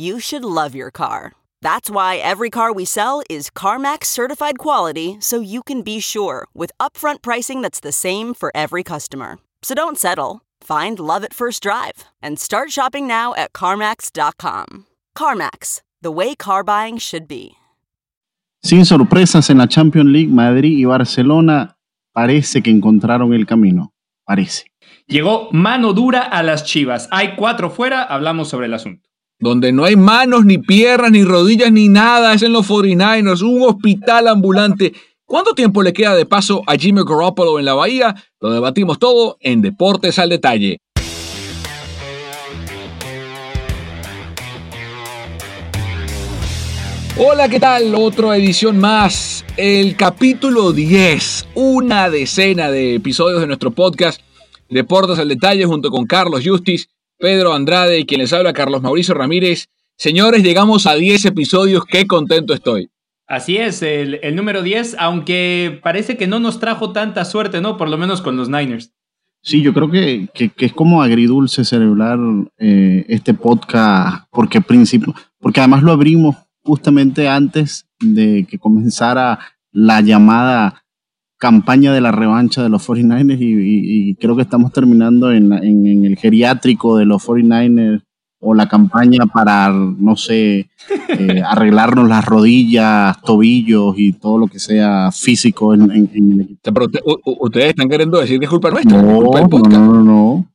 you should love your car. That's why every car we sell is CarMax certified quality so you can be sure with upfront pricing that's the same for every customer. So don't settle. Find love at first drive and start shopping now at CarMax.com. CarMax, the way car buying should be. Sin sorpresas en la Champions League, Madrid y Barcelona parece que encontraron el camino. Parece. Llegó mano dura a las chivas. Hay cuatro fuera, hablamos sobre el asunto donde no hay manos, ni piernas, ni rodillas, ni nada, es en los 49ers, un hospital ambulante. ¿Cuánto tiempo le queda de paso a Jimmy Garoppolo en la Bahía? Lo debatimos todo en Deportes al Detalle. Hola, ¿qué tal? Otra edición más, el capítulo 10, una decena de episodios de nuestro podcast Deportes al Detalle junto con Carlos Justice Pedro Andrade y quien les habla Carlos Mauricio Ramírez. Señores, llegamos a 10 episodios, qué contento estoy. Así es, el, número 10, aunque parece que no nos trajo tanta suerte, ¿no? Por lo menos con los Niners. Sí, yo creo que, es como agridulce celebrar eh, este podcast, porque, principio, porque además lo abrimos justamente antes de que comenzara la llamada campaña de la revancha de los 49ers y, creo que estamos terminando en, el geriátrico de los 49ers o la campaña para, no sé, eh, arreglarnos las rodillas, tobillos y todo lo que sea físico en, el equipo. Pero ustedes están queriendo decir que es culpa nuestra. No, no, no, no.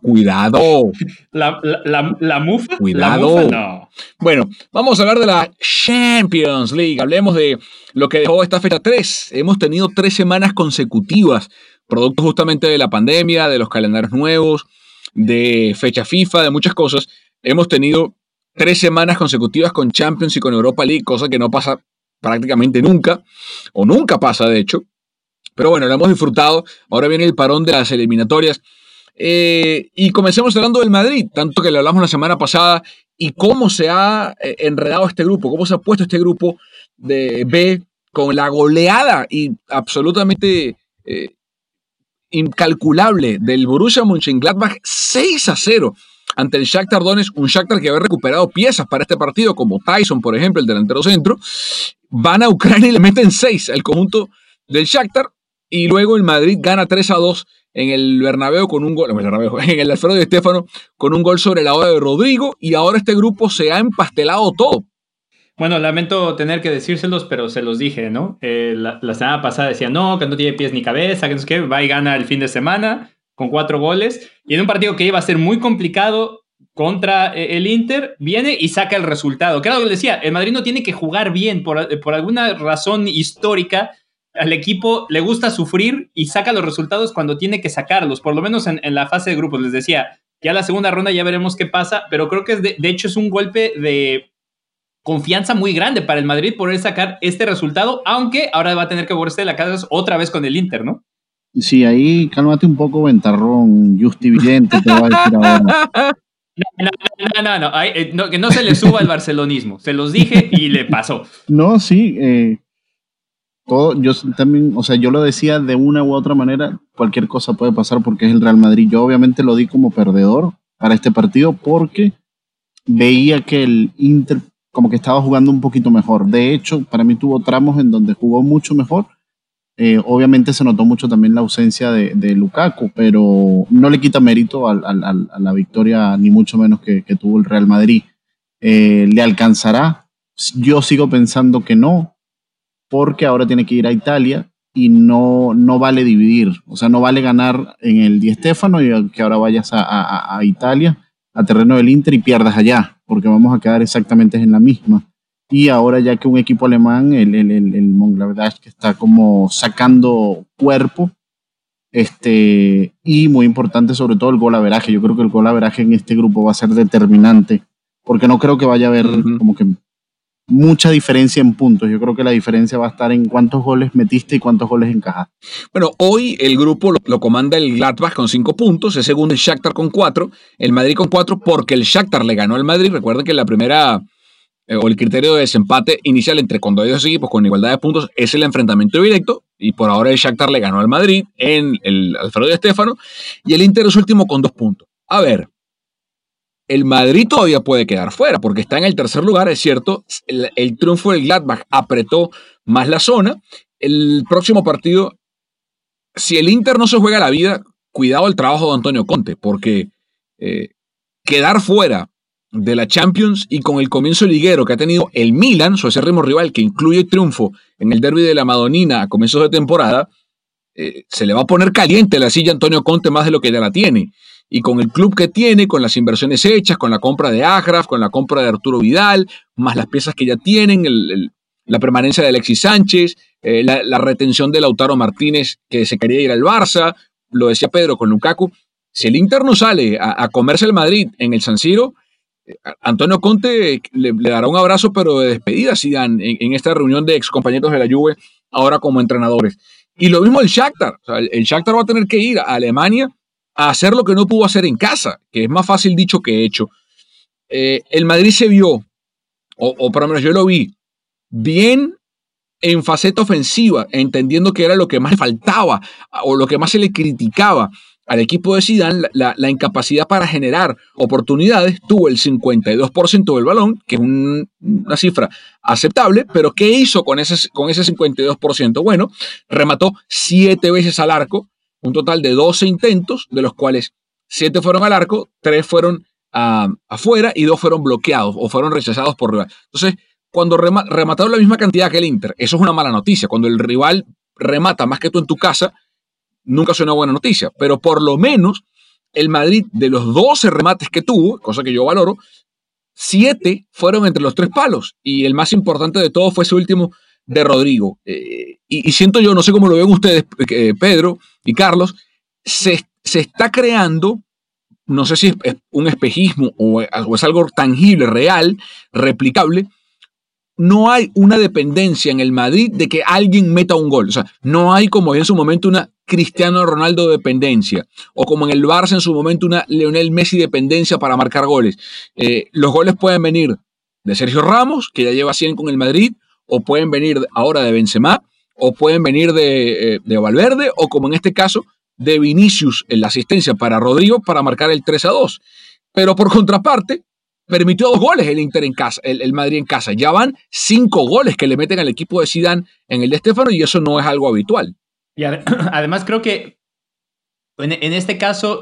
Cuidado. La, la, la, mufa. Cuidado. no. Bueno, vamos a hablar de la Champions League. Hablemos de lo que dejó esta fecha 3. Hemos tenido tres semanas consecutivas, producto justamente de la pandemia, de los calendarios nuevos, de fecha FIFA, de muchas cosas. Hemos tenido tres semanas consecutivas con Champions y con Europa League, cosa que no pasa prácticamente nunca, o nunca pasa de hecho. Pero bueno, lo hemos disfrutado. Ahora viene el parón de las eliminatorias. Eh, y comencemos hablando del Madrid, tanto que le hablamos la semana pasada, y cómo se ha eh, enredado este grupo, cómo se ha puesto este grupo de B con la goleada y absolutamente eh, incalculable del Borussia Mönchengladbach 6 a 0 ante el Shakhtar Donetsk, un Shakhtar que había recuperado piezas para este partido, como Tyson, por ejemplo, el delantero centro, van a Ucrania y le meten 6 al conjunto del Shakhtar, y luego el Madrid gana 3 a 2 en el Bernabéu con un gol, en el Alfredo de Estefano con un gol sobre la hora de Rodrigo y ahora este grupo se ha empastelado todo. Bueno, lamento tener que decírselos, pero se los dije, ¿no? Eh, la, semana pasada decía, no, que no tiene pies ni cabeza, que no sé qué, va y gana el fin de semana con cuatro goles. Y en un partido que iba a ser muy complicado contra eh, el Inter, viene y saca el resultado. Que que decía, el Madrid no tiene que jugar bien por, por alguna razón histórica al equipo le gusta sufrir y saca los resultados cuando tiene que sacarlos, por lo menos en, la fase de grupos. Les decía, ya la segunda ronda ya veremos qué pasa, pero creo que es de, hecho es un golpe de confianza muy grande para el Madrid poder sacar este resultado, aunque ahora va a tener que volverse de la casa otra vez con el Inter, ¿no? Sí, ahí cálmate un poco, Ventarrón, Justi te va a decir ahora. No, no, no, eh, no, que no se le suba el barcelonismo. Se los dije y le pasó. No, sí. Eh, todo, yo también, o sea, yo lo decía de una u otra manera, cualquier cosa puede pasar porque es el Real Madrid. Yo obviamente lo di como perdedor para este partido porque veía que el Inter como que estaba jugando un poquito mejor. De hecho, para mí tuvo tramos en donde jugó mucho mejor. Eh, obviamente se notó mucho también la ausencia de, de Lukaku, pero no le quita mérito a, la victoria, ni mucho menos que, tuvo el Real Madrid. Eh, ¿Le alcanzará? Yo sigo pensando que no, porque ahora tiene que ir a Italia y no, no vale dividir. O sea, no vale ganar en el Di Stéfano y que ahora vayas a, a Italia a terreno del Inter y pierdas allá, porque vamos a quedar exactamente en la misma. Y ahora ya que un equipo alemán, el, el, el, el que está como sacando cuerpo, este, y muy importante sobre todo el gol averaje. Yo creo que el gol averaje en este grupo va a ser determinante, porque no creo que vaya a haber como que mucha diferencia en puntos. Yo creo que la diferencia va a estar en cuántos goles metiste y cuántos goles encajaste. Bueno, hoy el grupo lo, comanda el Gladbach con cinco puntos, el segundo es Shakhtar con cuatro, el Madrid con cuatro, porque el Shakhtar le ganó al Madrid. Recuerden que la primera eh, o el criterio de desempate inicial entre cuando hay dos equipos con igualdad de puntos es el enfrentamiento directo y por ahora el Shakhtar le ganó al Madrid en el Alfredo de Estefano y el Inter es último con dos puntos. A ver, el Madrid todavía puede quedar fuera porque está en el tercer lugar, es cierto. El, triunfo del Gladbach apretó más la zona. El próximo partido, si el Inter no se juega la vida, cuidado el trabajo de Antonio Conte, porque eh, quedar fuera de la Champions y con el comienzo liguero que ha tenido el Milan, su acérrimo rival, que incluye triunfo en el derby de la Madonina a comienzos de temporada, eh, se le va a poner caliente la silla a Antonio Conte más de lo que ya la tiene y con el club que tiene, con las inversiones hechas, con la compra de Agraf, con la compra de Arturo Vidal, más las piezas que ya tienen, la permanencia de Alexis Sánchez, eh, la, retención de Lautaro Martínez que se quería ir al Barça, lo decía Pedro con Lukaku. Si el Inter no sale a, comerse el Madrid en el San Siro, eh, Antonio Conte le, dará un abrazo, pero de despedida en, en esta reunión de excompañeros de la Juve, ahora como entrenadores. Y lo mismo el Shakhtar. el Shakhtar va a tener que ir a Alemania hacer lo que no pudo hacer en casa, que es más fácil dicho que hecho. Eh, el Madrid se vio, o, por lo menos yo lo vi, bien en faceta ofensiva, entendiendo que era lo que más le faltaba o lo que más se le criticaba al equipo de Zidane, la, incapacidad para generar oportunidades, tuvo el 52% del balón, que es una cifra aceptable, pero ¿qué hizo con ese, con ese 52%? Bueno, remató siete veces al arco, un total de 12 intentos, de los cuales 7 fueron al arco, 3 fueron ah, afuera y 2 fueron bloqueados o fueron rechazados por rival. Entonces, cuando remataron la misma cantidad que el Inter, eso es una mala noticia. Cuando el rival remata más que tú en tu casa, nunca es una buena noticia. Pero por lo menos el Madrid, de los 12 remates que tuvo, cosa que yo valoro, 7 fueron entre los tres palos. Y el más importante de todo fue ese último de Rodrigo. Eh, y, siento yo, no sé cómo lo ven ustedes, eh, Pedro y Carlos, se, está creando, no sé si es, un espejismo o, es algo tangible, real, replicable, no hay una dependencia en el Madrid de que alguien meta un gol. O sea, no hay como en su momento una Cristiano Ronaldo dependencia o como en el Barça en su momento una Leonel Messi dependencia para marcar goles. Eh, los goles pueden venir de Sergio Ramos, que ya lleva 100 con el Madrid, o pueden venir ahora de Benzema, o pueden venir de, eh, de, Valverde, o como en este caso, de Vinicius en la asistencia para Rodrigo para marcar el 3 a 2. Pero por contraparte, permitió dos goles el Inter en casa, el, Madrid en casa. Ya van cinco goles que le meten al equipo de Zidane en el de Estefano y eso no es algo habitual. Y además creo que en, en este caso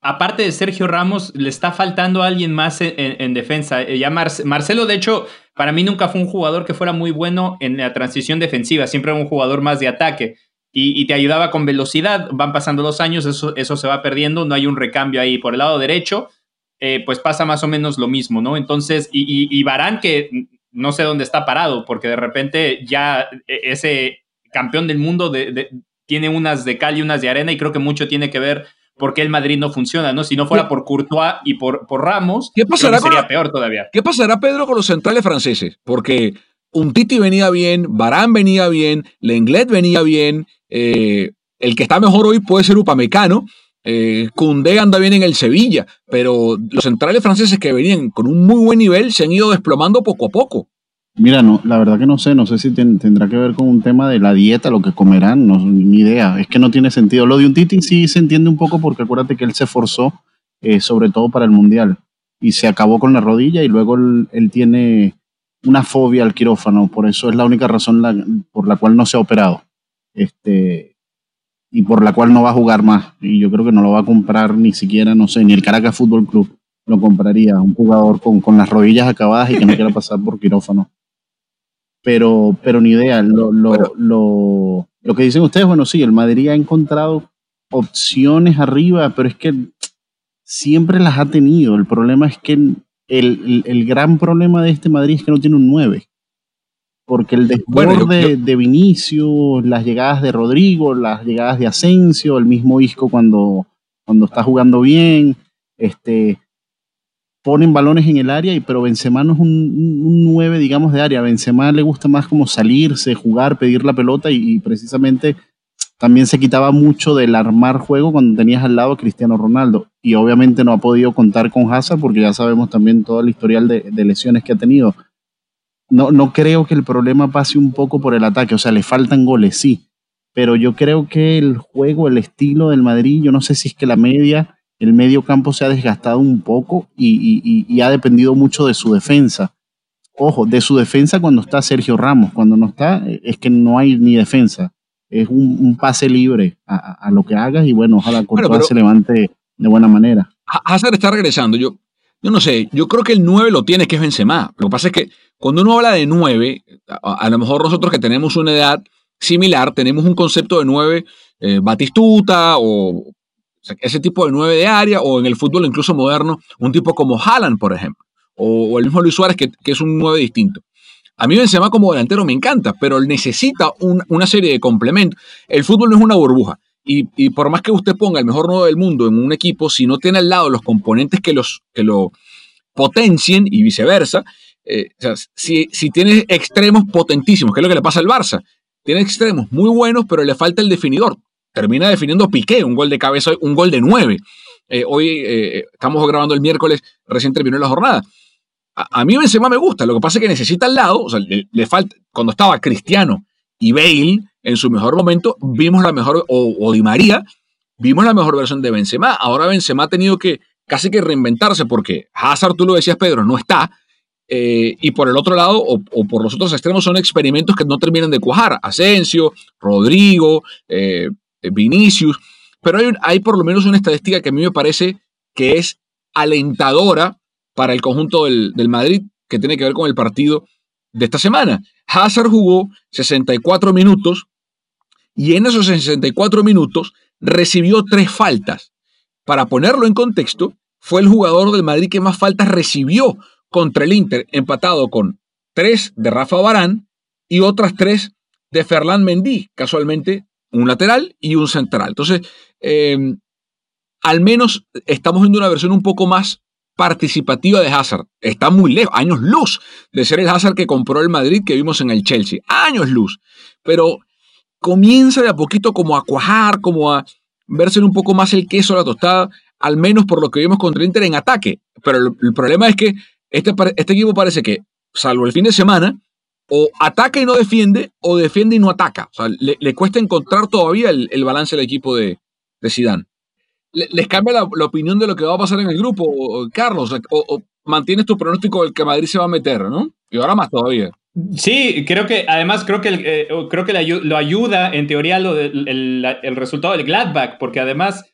aparte de Sergio Ramos, le está faltando a alguien más en, defensa. Eh, ya Marcelo, de hecho, para mí nunca fue un jugador que fuera muy bueno en la transición defensiva, siempre era un jugador más de ataque. Y, te ayudaba con velocidad, van pasando los años, eso, eso se va perdiendo, no hay un recambio ahí. Por el lado derecho, eh, pues pasa más o menos lo mismo, ¿no? Entonces, y, y, que no sé dónde está parado, porque de repente ya e, ese campeón del mundo tiene unas de cal y unas de arena, y creo que mucho tiene que ver por qué el Madrid no funciona, ¿no? Si no fuera por Courtois y por, por Ramos, ¿Qué pasará sería peor todavía. ¿Qué pasará, Pedro, con los centrales franceses? Porque un Titi venía bien, Barán venía bien, Lenglet venía bien, eh, el que está mejor hoy puede ser Upamecano, Eh, anda bien en el Sevilla, pero los centrales franceses que venían con un muy buen nivel se han ido desplomando poco a poco. Mira, no, la verdad que no sé, no sé si tendrá que ver con un tema de la dieta, lo que comerán, no, ni idea, es que no tiene sentido. Lo de un Titi sí se entiende un poco porque acuérdate que él se forzó, eh, sobre todo para el Mundial, y se acabó con la rodilla y luego él, tiene una fobia al quirófano, por eso es la única razón por la cual no se ha operado. Este, y por la cual no va a jugar más. Y yo creo que no lo va a comprar ni siquiera, no sé, ni el Caracas Fútbol Club lo compraría. Un jugador con, con las rodillas acabadas y que no quiera pasar por quirófano pero, pero ni idea. Lo, lo, lo, lo, que dicen ustedes, bueno, sí, el Madrid ha encontrado opciones arriba, pero es que siempre las ha tenido. El problema es que el, el, el gran problema de este Madrid es que no tiene un 9. Porque el desborde de Vinicius, las llegadas de Rodrigo, las llegadas de Asensio, el mismo Isco cuando, cuando está jugando bien, este, ponen balones en el área, y, pero Benzema no es un, un 9, digamos, de área. A Benzema le gusta más como salirse, jugar, pedir la pelota y, precisamente también se quitaba mucho del armar juego cuando tenías al lado a Cristiano Ronaldo. Y obviamente no ha podido contar con Hazard porque ya sabemos también todo el historial de, de lesiones que ha tenido. No, no creo que el problema pase un poco por el ataque, o sea, le faltan goles, sí, pero yo creo que el juego, el estilo del Madrid, yo no sé si es que la media el medio campo se ha desgastado un poco y, ha dependido mucho de su defensa. Ojo, de su defensa cuando está Sergio Ramos, cuando no está, es que no hay ni defensa. Es un, pase libre a, lo que hagas y bueno, ojalá Courtois se levante de buena manera. Hazard está regresando. Yo, yo no sé, yo creo que el 9 lo tiene, que es Benzema. Lo que pasa es que cuando uno habla de 9, a, lo mejor nosotros que tenemos una edad similar, tenemos un concepto de 9 eh, Batistuta o ese tipo de nueve de área, o en el fútbol incluso moderno, un tipo como Haaland, por ejemplo, o, el mismo Luis Suárez, que, es un nueve distinto. A mí Benzema como delantero me encanta, pero necesita una serie de complementos. El fútbol no es una burbuja. Y, por más que usted ponga el mejor nueve del mundo en un equipo, si no tiene al lado los componentes que, los, que lo potencien y viceversa, eh, si, si tiene extremos potentísimos, que es lo que le pasa al Barça, tiene extremos muy buenos, pero le falta el definidor termina definiendo Piqué, un gol de cabeza, un gol de nueve. Eh, hoy eh, estamos grabando el miércoles, recién terminó la jornada. A, mí Benzema me gusta, lo que pasa es que necesita al lado, o sea, le, falta, cuando estaba Cristiano y Bale en su mejor momento, vimos la mejor, o, Di María, vimos la mejor versión de Benzema. Ahora Benzema ha tenido que casi que reinventarse porque Hazard, tú lo decías Pedro, no está. Eh, y por el otro lado, o, por los otros extremos, son experimentos que no terminan de cuajar. Asensio, Rodrigo, Vinicius, pero hay, por lo menos una estadística que a mí me parece que es alentadora para el conjunto del, Madrid, que tiene que ver con el partido de esta semana. Hazard jugó 64 minutos y en esos 64 minutos recibió tres faltas. Para ponerlo en contexto, fue el jugador del Madrid que más faltas recibió contra el Inter, empatado con tres de Rafa Barán y otras tres de Ferland Mendy, casualmente un lateral y un central. Entonces, em, al menos estamos viendo una versión un poco más participativa de Hazard. Está muy lejos, años luz de ser el Hazard que compró el Madrid que vimos en el Chelsea. Años luz. Pero comienza de a poquito como a cuajar, como a verse un poco más el queso a la tostada, al menos por lo que vimos contra Inter en ataque. Pero el, problema es que este, este equipo parece que, salvo el fin de semana, o ataca y no defiende, o defiende y no ataca. O sea, le, cuesta encontrar todavía el, balance del equipo de, de Zidane. ¿Les cambia la, opinión de lo que va a pasar en el grupo, Carlos? O, mantienes tu pronóstico del que Madrid se va a meter, ¿no? Y ahora más todavía. Sí, creo que además creo que, eh, creo que lo ayuda en teoría lo el, el, resultado del Gladbach, porque además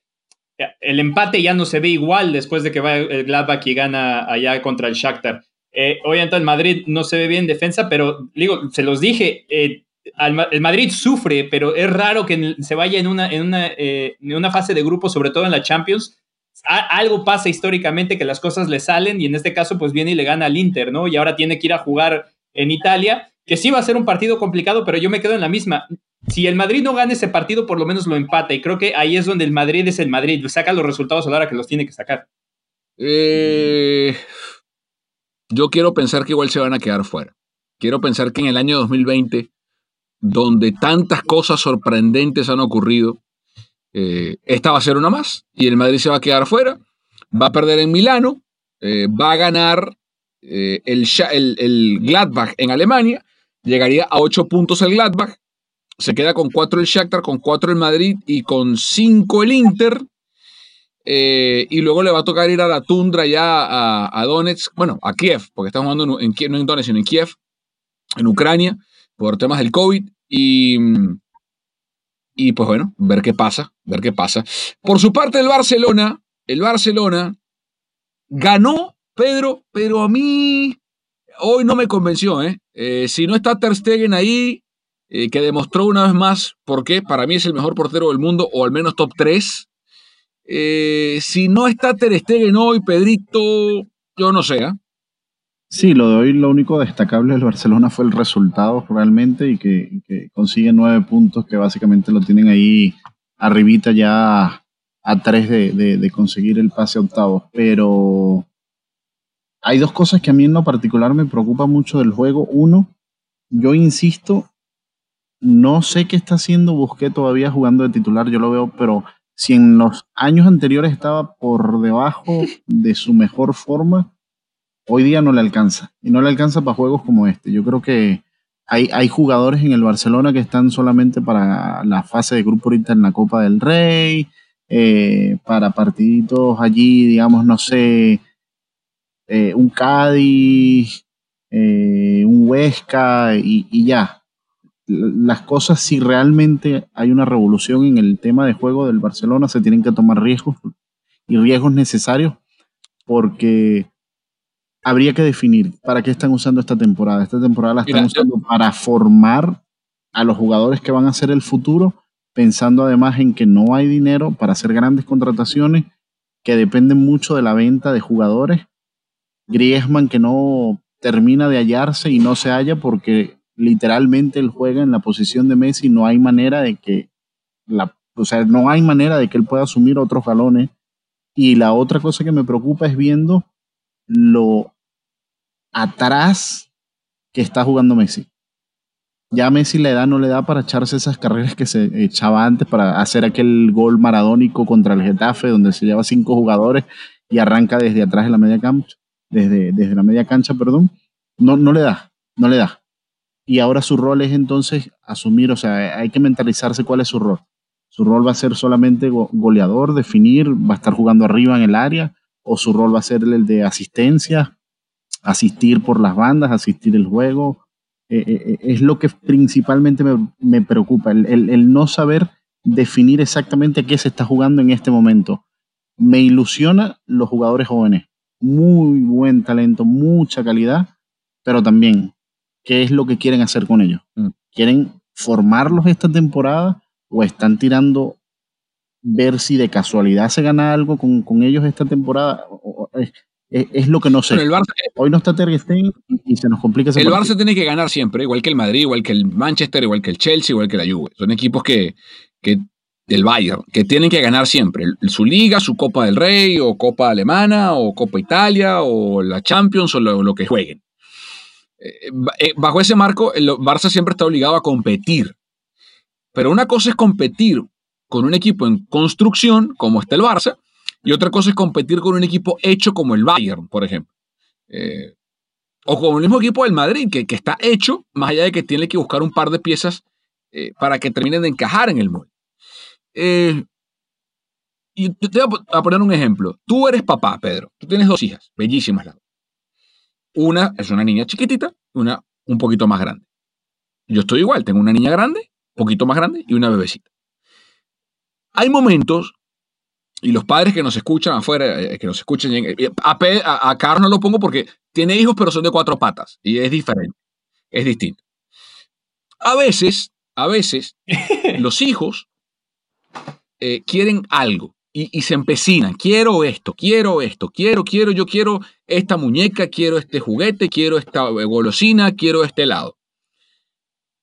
eh, el empate ya no se ve igual después de que va el Gladbach y gana allá contra el Shakhtar. Eh, obviamente el Madrid no se ve bien en defensa, pero digo, se los dije, eh, el Madrid sufre, pero es raro que se vaya en una, en una, eh, en una fase de grupo, sobre todo en la Champions. algo pasa históricamente que las cosas le salen y en este caso pues viene y le gana al Inter, ¿no? Y ahora tiene que ir a jugar en Italia, que sí va a ser un partido complicado, pero yo me quedo en la misma. Si el Madrid no gana ese partido, por lo menos lo empata y creo que ahí es donde el Madrid es el Madrid, saca los resultados a la hora que los tiene que sacar. Eh, yo quiero pensar que igual se van a quedar fuera. Quiero pensar que en el año 2020, donde tantas cosas sorprendentes han ocurrido, Eh, esta va a ser una más y el Madrid se va a quedar fuera. Va a perder en Milano, eh, va a ganar el, el, el Gladbach en Alemania, llegaría a 8 puntos el Gladbach, se queda con 4 el Shakhtar, con 4 el Madrid y con 5 el Inter. Eh, y luego le va a tocar ir a la tundra ya a, Donetsk, bueno, a Kiev, porque estamos jugando en, no en Donetsk, sino en Kiev, en Ucrania, por temas del COVID. Y, y pues bueno, ver qué pasa, ver qué pasa. Por su parte, el Barcelona, el Barcelona ganó, Pedro, pero a mí hoy no me convenció, ¿eh? eh si no está Ter Stegen ahí, eh, que demostró una vez más por qué para mí es el mejor portero del mundo, o al menos top 3, eh, si no está Ter Stegen hoy, Pedrito, yo no sé. ¿eh? Sí, lo de hoy, lo único destacable del Barcelona fue el resultado realmente y que, consigue nueve puntos que básicamente lo tienen ahí arribita ya a tres de, conseguir el pase a octavos. Pero hay dos cosas que a mí en lo particular me preocupa mucho del juego. Uno, yo insisto, no sé qué está haciendo Busqué todavía jugando de titular, yo lo veo, pero si en los años anteriores estaba por debajo de su mejor forma, hoy día no le alcanza. Y no le alcanza para juegos como este. Yo creo que hay, hay jugadores en el Barcelona que están solamente para la fase de grupo ahorita en la Copa del Rey, eh, para partiditos allí, digamos, no sé, eh, un Cádiz, eh, un Huesca y ya las cosas, si realmente hay una revolución en el tema de juego del Barcelona, se tienen que tomar riesgos y riesgos necesarios porque habría que definir para qué están usando esta temporada. Esta temporada la están usando para formar a los jugadores que van a ser el futuro, pensando además en que no hay dinero para hacer grandes contrataciones que dependen mucho de la venta de jugadores. Griezmann que no termina de hallarse y no se halla porque literalmente él juega en la posición de Messi, no hay manera de que la, o sea, no hay manera de que él pueda asumir otros galones. Y la otra cosa que me preocupa es viendo lo atrás que está jugando Messi. Ya Messi la edad no le da para echarse esas carreras que se echaba antes para hacer aquel gol maradónico contra el Getafe, donde se lleva cinco jugadores y arranca desde atrás de la media cancha, desde, desde la media cancha, perdón. No, no le da, no le da y ahora su rol es entonces asumir, o sea, hay que mentalizarse cuál es su rol. Su rol va a ser solamente goleador, definir, va a estar jugando arriba en el área, o su rol va a ser el de asistencia, asistir por las bandas, asistir el juego. Eh, eh, eh, es lo que principalmente me, preocupa, el, el, no saber definir exactamente qué se está jugando en este momento. Me ilusiona los jugadores jóvenes. Muy buen talento, mucha calidad, pero también qué es lo que quieren hacer con ellos. Mm. ¿Quieren formarlos esta temporada o están tirando ver si de casualidad se gana algo con, ellos esta temporada? es, lo que no sé. Hoy no está Ter Stegen y se nos complica ese El Barça tiene que ganar siempre, igual que el Madrid, igual que el Manchester, igual que el Chelsea, igual que la Juve. Son equipos que, que del Bayern, que tienen que ganar siempre. Su liga, su Copa del Rey, o Copa Alemana, o Copa Italia, o la Champions, o lo que jueguen. Eh, eh, bajo ese marco, el Barça siempre está obligado a competir. Pero una cosa es competir con un equipo en construcción, como está el Barça, y otra cosa es competir con un equipo hecho como el Bayern, por ejemplo. Eh, o con el mismo equipo del Madrid, que, está hecho, más allá de que tiene que buscar un par de piezas para que terminen de encajar en el molde. y te voy a poner un ejemplo. Tú eres papá, Pedro. Tú tienes dos hijas, bellísimas las una es una niña chiquitita, una un poquito más grande. Yo estoy igual, tengo una niña grande, un poquito más grande y una bebecita. Hay momentos, y los padres que nos escuchan afuera, eh, que nos escuchen, a, a, Carlos no lo pongo porque tiene hijos, pero son de cuatro patas, y es diferente, es distinto. A veces, a veces, los hijos eh, quieren algo y, se empecinan, quiero esto, quiero esto, quiero, quiero, yo quiero esta muñeca, quiero este juguete, quiero esta golosina, quiero este helado.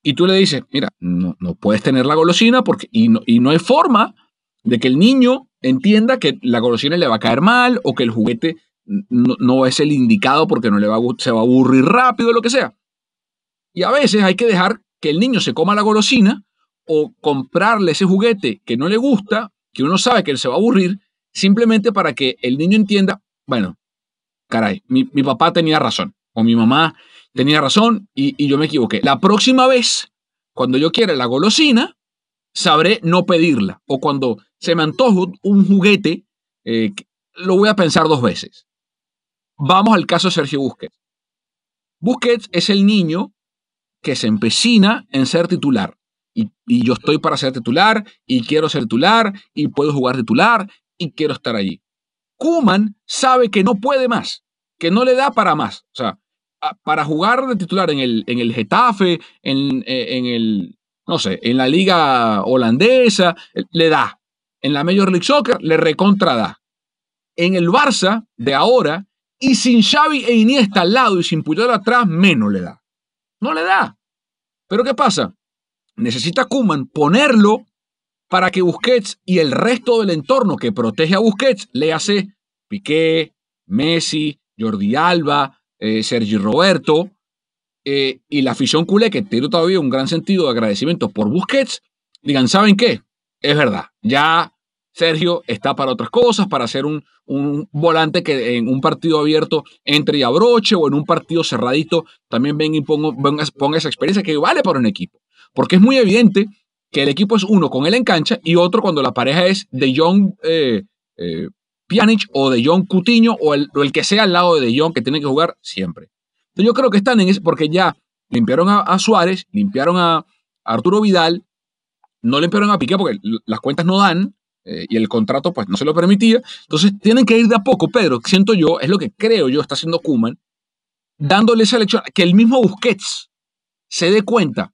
Y tú le dices, mira, no, no puedes tener la golosina porque, y, no, y no hay forma de que el niño entienda que la golosina le va a caer mal o que el juguete no, es el indicado porque no le va se va a aburrir rápido, lo que sea. Y a veces hay que dejar que el niño se coma la golosina o comprarle ese juguete que no le gusta que uno sabe que él se va a aburrir, simplemente para que el niño entienda, bueno, caray, mi, papá tenía razón, o mi mamá tenía razón y, yo me equivoqué. La próxima vez, cuando yo quiera la golosina, sabré no pedirla. O cuando se me antoja un juguete, eh, lo voy a pensar dos veces. Vamos al caso de Sergio Busquets. Busquets es el niño que se empecina en ser titular. Y, yo estoy para ser titular, y quiero ser titular, y puedo jugar titular, y quiero estar allí. Kuman sabe que no puede más, que no le da para más. O sea, para jugar de titular en el, en el Getafe, en, eh, en, el, no sé, en la liga holandesa, le da. En la Major League Soccer le recontra da. En el Barça de ahora, y sin Xavi e Iniesta al lado y sin Puyol atrás, menos le da. No le da. Pero ¿qué pasa? Necesita Kuman ponerlo para que Busquets y el resto del entorno que protege a Busquets, le hace Piqué, Messi, Jordi Alba, eh, Sergi Roberto, eh, y la afición culé, que tiene todavía un gran sentido de agradecimiento por Busquets, digan, ¿saben qué? Es verdad, ya Sergio está para otras cosas, para ser un, volante que en un partido abierto entre y abroche o en un partido cerradito también venga y ponga esa experiencia que vale para un equipo. Porque es muy evidente que el equipo es uno con él en cancha y otro cuando la pareja es de John eh, eh, o de John Cutiño o el, que sea al lado de De que tiene que jugar siempre. Entonces yo creo que están en eso porque ya limpiaron a, Suárez, limpiaron a, Arturo Vidal, no limpiaron a Piqué porque las cuentas no dan eh, y el contrato pues no se lo permitía. Entonces tienen que ir de a poco, Pedro, siento yo, es lo que creo yo está haciendo Kuman, dándole esa lección, que el mismo Busquets se dé cuenta,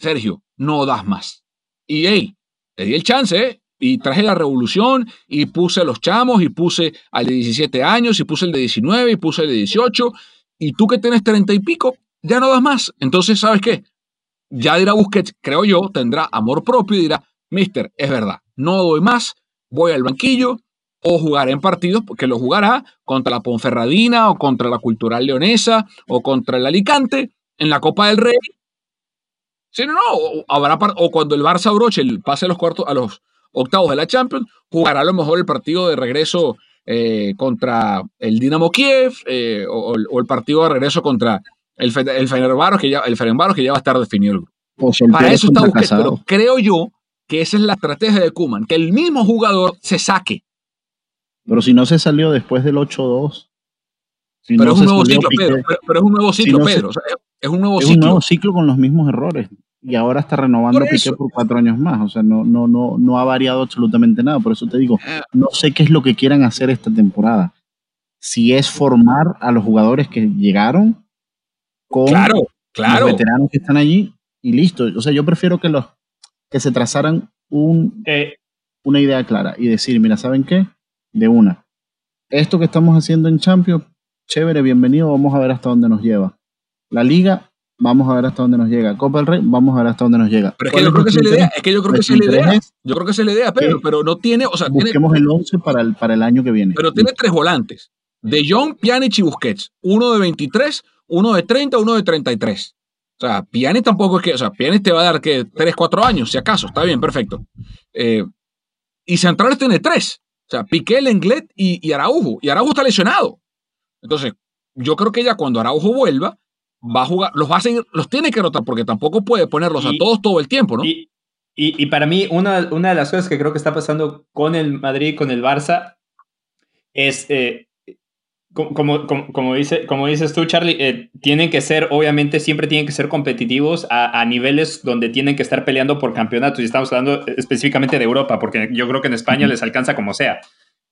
Sergio, no das más. Y hey, te di el chance, ¿eh? Y traje la revolución y puse a los chamos y puse al de 17 años y puse el de 19 y puse el de 18. Y tú que tienes 30 y pico, ya no das más. Entonces, ¿sabes qué? Ya dirá Busquets, creo yo, tendrá amor propio y dirá, mister, es verdad, no doy más, voy al banquillo o jugaré en partidos, porque lo jugará contra la Ponferradina o contra la Cultural Leonesa o contra el Alicante en la Copa del Rey Sí, no, no. O, habrá o cuando el Barça broche pase a los cuartos, a los octavos de la Champions, jugará a lo mejor el partido de regreso eh, contra el Dinamo Kiev eh, o, el partido de regreso contra el, el Fenerbahce, que ya, el que ya va a estar definido el grupo. Para eso está Busquets, pero creo yo que esa es la estrategia de Kuman, que el mismo jugador se saque. Pero si no se salió después del 8-2. pero, es un nuevo ciclo, Pedro, pero, es un nuevo ciclo, Pedro. Es un nuevo ciclo. un nuevo ciclo con los mismos errores. Y ahora está renovando Piqué por cuatro años más. O sea, no, no, no, no ha variado absolutamente nada. Por eso te digo, ah. no sé qué es lo que quieran hacer esta temporada. Si es formar a los jugadores que llegaron con claro, claro. los veteranos que están allí y listo. O sea, yo prefiero que los que se trazaran un, eh. una idea clara y decir, mira, ¿saben qué? De una. Esto que estamos haciendo en Champions, chévere, bienvenido, vamos a ver hasta dónde nos lleva. La liga, vamos a ver hasta dónde nos llega. Copa del Rey, vamos a ver hasta dónde nos llega. Pero es que yo creo que es la idea, es que yo creo que es la idea. Yo creo que es la idea, pero, pero no tiene, o sea, busquemos el 11 para el, para el año que viene. Pero tiene tres volantes. De Jong, Pjanic y Busquets. Uno de 23, uno de 30, uno de 33. O sea, Pjanic tampoco es que, o sea, Pjanic te va a dar que 3, 4 años, si acaso, está bien, perfecto. Eh, y Centrales tiene tres. O sea, Piqué, Lenglet y, y Araujo. Y Araujo está lesionado. Entonces, yo creo que ya cuando Araujo vuelva, va a jugar, los va a seguir, los tiene que rotar porque tampoco puede ponerlos a todos todo el tiempo, ¿no? Y, y, para mí, una, una, de las cosas que creo que está pasando con el Madrid, con el Barça, es, eh, como, como, como, dice, como dices tú, Charlie, eh, tienen que ser, obviamente, siempre tienen que ser competitivos a, a, niveles donde tienen que estar peleando por campeonatos. Y estamos hablando específicamente de Europa, porque yo creo que en España les alcanza como sea.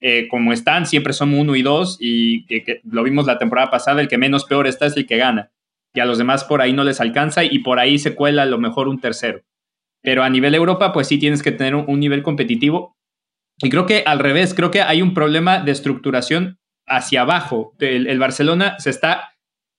Eh, como están, siempre son uno y dos, y que, lo vimos la temporada pasada, el que menos peor está es el que gana y a los demás por ahí no les alcanza y por ahí se cuela a lo mejor un tercero. Pero a nivel Europa, pues sí tienes que tener un, nivel competitivo. Y creo que al revés, creo que hay un problema de estructuración hacia abajo. El, Barcelona se está,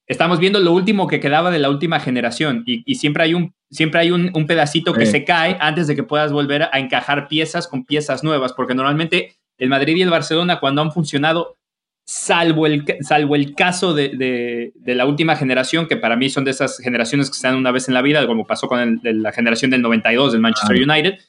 estamos viendo lo último que quedaba de la última generación y, siempre hay un, siempre hay un, pedacito que se cae antes de que puedas volver a encajar piezas con piezas nuevas, porque normalmente el Madrid y el Barcelona cuando han funcionado salvo el, salvo el caso de, la última generación, que para mí son de esas generaciones que dan una vez en la vida, como pasó con la generación del 92 del Manchester United,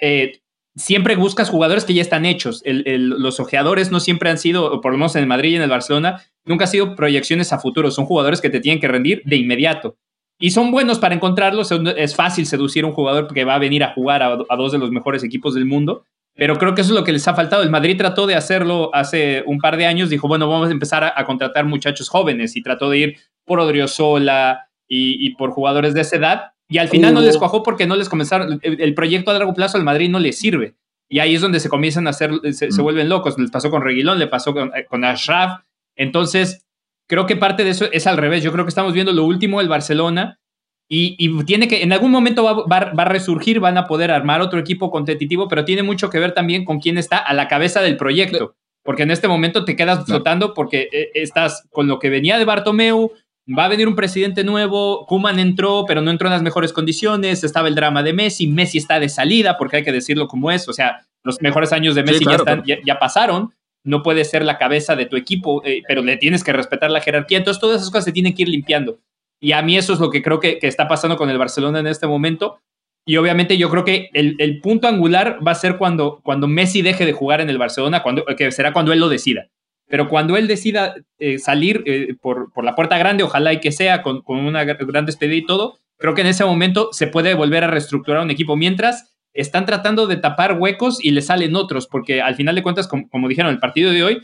eh, siempre buscas jugadores que ya están hechos. los ojeadores no siempre han sido, por lo menos en el Madrid y en el Barcelona, nunca han sido proyecciones a futuro. Son jugadores que te tienen que rendir de inmediato. Y son buenos para encontrarlos. Es fácil seducir a un jugador que va a venir a jugar a, dos de los mejores equipos del mundo. Pero creo que eso es lo que les ha faltado. El Madrid trató de hacerlo hace un par de años. Dijo, bueno, vamos a empezar a, contratar muchachos jóvenes. Y trató de ir por Odriozola y, y por jugadores de esa edad. Y al final no les cuajó porque no les comenzaron. El, proyecto a largo plazo al Madrid no les sirve. Y ahí es donde se comienzan a hacer, se, mm. vuelven locos. Les pasó con Reguilón, le pasó con, con Ashraf. Entonces, Creo que parte de eso es al revés. Yo creo que estamos viendo lo último del Barcelona y, tiene que, en algún momento va, a resurgir, van a poder armar otro equipo competitivo, pero tiene mucho que ver también con quién está a la cabeza del proyecto. Porque en este momento te quedas flotando porque eh, estás con lo que venía de Bartomeu, va a venir un presidente nuevo, Kuman entró, pero no entró en las mejores condiciones, estaba el drama de Messi, Messi está de salida, porque hay que decirlo como es, o sea, los mejores años de Messi ya, ya, pasaron, no puede ser la cabeza de tu equipo, eh, pero le tienes que respetar la jerarquía. Entonces, todas esas cosas se tienen que ir limpiando. Y a mí eso es lo que creo que, está pasando con el Barcelona en este momento. Y obviamente yo creo que el, punto angular va a ser cuando, cuando Messi deje de jugar en el Barcelona, cuando, que será cuando él lo decida. Pero cuando él decida eh, salir eh, por, por, la puerta grande, ojalá y que sea con, con una gran despedida y todo, creo que en ese momento se puede volver a reestructurar un equipo. Mientras, están tratando de tapar huecos y le salen otros, porque al final de cuentas, como, dijeron, el partido de hoy,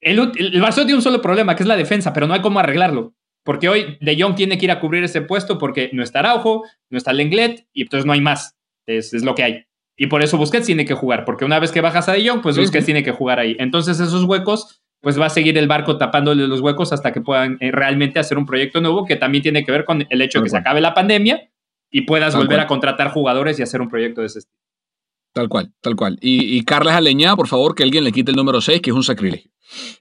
el, el, Barcelona tiene un solo problema, que es la defensa, pero no hay cómo arreglarlo. Porque hoy De Jong tiene que ir a cubrir ese puesto porque no está Araujo, no está Lenglet y entonces no hay más. Es, lo que hay. Y por eso Busquets tiene que jugar, porque una vez que bajas a De Jong, pues Busquets tiene que jugar ahí. Entonces esos huecos, pues va a seguir el barco tapándole los huecos hasta que puedan eh, realmente hacer un proyecto nuevo que también tiene que ver con el hecho de que se acabe la pandemia y puedas volver a contratar jugadores y hacer un proyecto de ese estilo. Tal cual, tal cual. Y, y Carles Aleñá, por favor, que alguien le quite el número 6, que es un sacrilegio.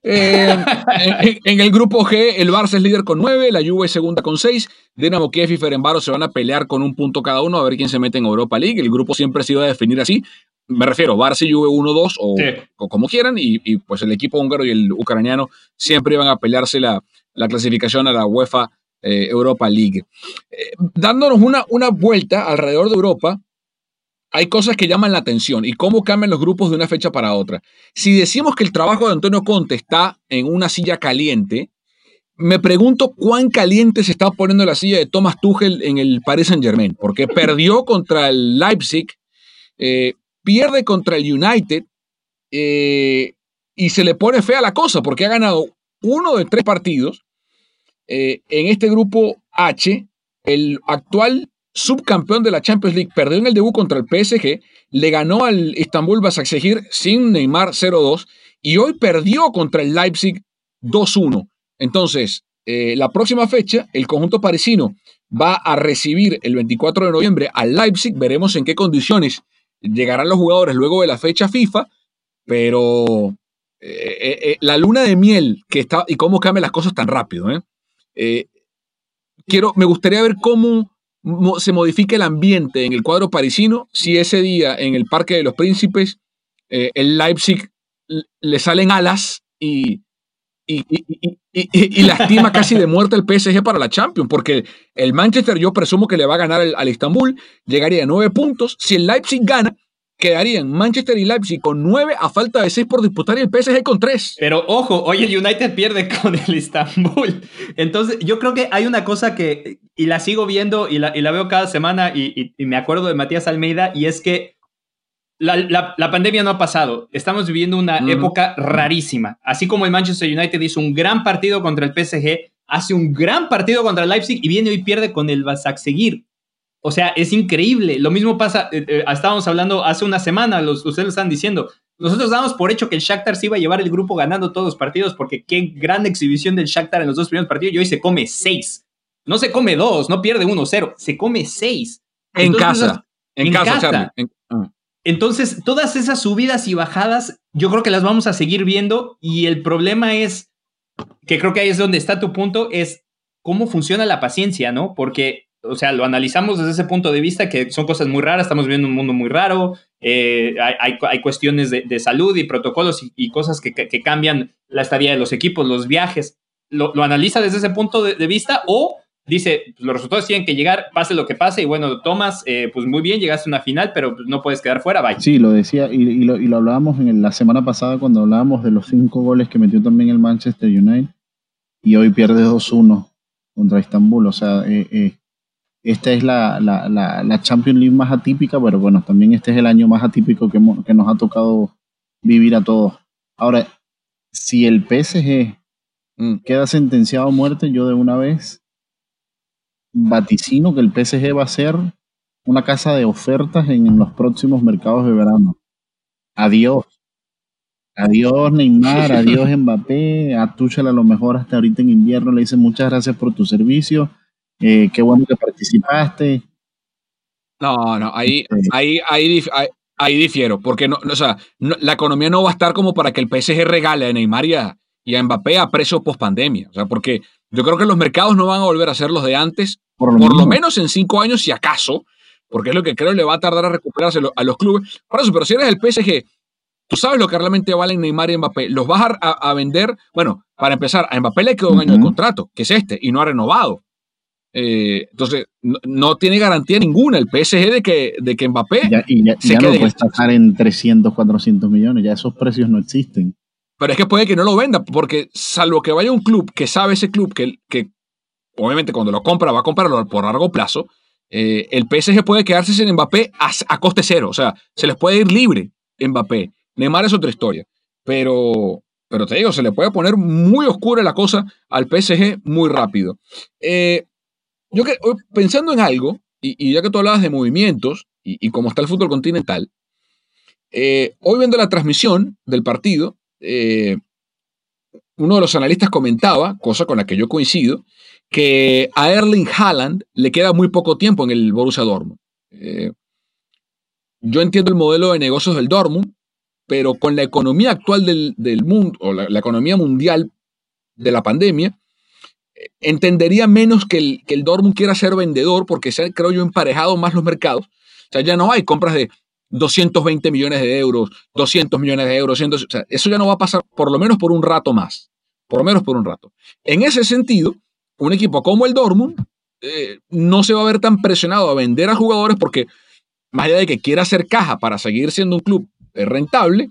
Eh, en, el grupo G, el Barça es líder con 9, la Juve es segunda con 6, Dinamo Kiev y Ferenbaro se van a pelear con un punto cada uno a ver quién se mete en Europa League. El grupo siempre se iba a definir así. Me refiero, Barça y Juve 1-2 o, como quieran, y, pues el equipo húngaro y el ucraniano siempre iban a pelearse la, la clasificación a la UEFA eh, Europa League. Eh, dándonos una, una vuelta alrededor de Europa, hay cosas que llaman la atención y cómo cambian los grupos de una fecha para otra. Si decimos que el trabajo de Antonio Conte está en una silla caliente, me pregunto cuán caliente se está poniendo la silla de Thomas Tuchel en el Paris Saint Germain, porque perdió contra el Leipzig, eh, pierde contra el United y se le pone fea la cosa porque ha ganado uno de tres partidos eh, en este grupo H, el actual subcampeón de la Champions League perdió en el debut contra el PSG, le ganó al Istanbul Basaksehir sin Neymar 0-2 y hoy perdió contra el Leipzig 2-1. Entonces, eh, la próxima fecha, el conjunto parisino va a recibir el 24 de noviembre al Leipzig. Veremos en qué condiciones llegarán los jugadores luego de la fecha FIFA, pero eh, la luna de miel que está y cómo cambian las cosas tan rápido. ¿eh? Eh, quiero, me gustaría ver cómo se modifica el ambiente en el cuadro parisino si ese día en el Parque de los Príncipes eh, el Leipzig le salen alas y, y, y, lastima casi de muerte el PSG para la Champions, porque el Manchester yo presumo que le va a ganar al Istanbul, llegaría a nueve puntos, si el Leipzig gana, quedarían Manchester y Leipzig con 9 a falta de 6 por disputar y el PSG con 3. Pero ojo, hoy el United pierde con el Istanbul. Entonces, yo creo que hay una cosa que, y la sigo viendo y la, y la veo cada semana, y, y, me acuerdo de Matías Almeida, y es que la, la, pandemia no ha pasado. Estamos viviendo una época rarísima. Así como el Manchester United hizo un gran partido contra el PSG, hace un gran partido contra el Leipzig y viene hoy pierde con el seguir o sea, es increíble. Lo mismo pasa, eh, eh, estábamos hablando hace una semana, los, ustedes lo están diciendo. Nosotros damos por hecho que el Shakhtar se iba a llevar el grupo ganando todos los partidos, porque qué gran exhibición del Shakhtar en los dos primeros partidos y hoy se come seis. No se come dos, no pierde uno, cero, se come seis. En casa. En, casa. Ah. Entonces, todas esas subidas y bajadas, yo creo que las vamos a seguir viendo y el problema es, que creo que ahí es donde está tu punto, es cómo funciona la paciencia, ¿no? Porque o sea, lo analizamos desde ese punto de vista, que son cosas muy raras, estamos viviendo un mundo muy raro, eh, hay, hay, cuestiones de, salud y protocolos y, cosas que, que, cambian la estadía de los equipos, los viajes. Lo, lo analiza desde ese punto de, vista o dice, pues, los resultados tienen que llegar, pase lo que pase, y bueno, Thomas, eh, pues muy bien, llegaste a una final, pero no puedes quedar fuera, bye. Sí, lo decía, y, lo, y lo, hablábamos en la semana pasada cuando hablábamos de los cinco goles que metió también el Manchester United, y hoy pierde 2-1 contra Estambul, o sea, eh, eh, esta es la, la, la, Champions League más atípica, pero bueno, también este es el año más atípico que, que nos ha tocado vivir a todos. Ahora, si el PSG mm. queda sentenciado a muerte, yo de una vez vaticino que el PSG va a ser una casa de ofertas en los próximos mercados de verano. Adiós. Adiós Neymar, adiós Mbappé, a Tuchel a lo mejor hasta ahorita en invierno le dicen muchas gracias por tu servicio, eh, qué bueno que participaste. No, no, ahí, este ahí, ahí, ahí, difiero, porque no, o sea, la economía no va a estar como para que el PSG regale a Neymar y a, Mbappé a precio post pandemia, o sea, porque yo creo que los mercados no van a volver a ser los de antes, por lo, menos en cinco años, si acaso, porque es lo que creo le va a tardar a recuperarse a los clubes. Por eso, pero si eres el PSG, tú sabes lo que realmente valen Neymar y Mbappé. Los vas a, vender. Bueno, para empezar, a Mbappé le quedó un año de contrato, que es este, y no ha renovado. Eh, entonces, no, tiene garantía ninguna el PSG de que, de que Mbappé. y ya, se no puede estar en 300, 400 millones, ya esos precios no existen. Pero es que puede que no lo venda, porque salvo que vaya un club que sabe ese club que, que obviamente cuando lo compra va a comprarlo por largo plazo, eh, el PSG puede quedarse sin Mbappé a, coste cero. O sea, se les puede ir libre Mbappé. Neymar es otra historia. Pero, pero te digo, se le puede poner muy oscura la cosa al PSG muy rápido. Eh, yo que, pensando en algo, y, ya que tú hablabas de movimientos y, cómo está el fútbol continental, eh, hoy viendo la transmisión del partido, uno de los analistas comentaba, cosa con la que yo coincido, que a Erling Haaland le queda muy poco tiempo en el Borussia Dortmund. Eh, yo entiendo el modelo de negocios del Dortmund, pero con la economía actual del, mundo, o la, economía mundial de la pandemia, eh, entendería menos que el, que el Dortmund quiera ser vendedor, porque se han, creo yo, emparejado más los mercados. O sea, ya no hay compras de 220 millones de euros, 200 millones de euros, o sea, eso ya no va a pasar por lo menos por un rato más, por lo menos por un rato. En ese sentido, un equipo como el Dortmund eh, no se va a ver tan presionado a vender a jugadores porque más allá de que quiera hacer caja para seguir siendo un club eh, rentable,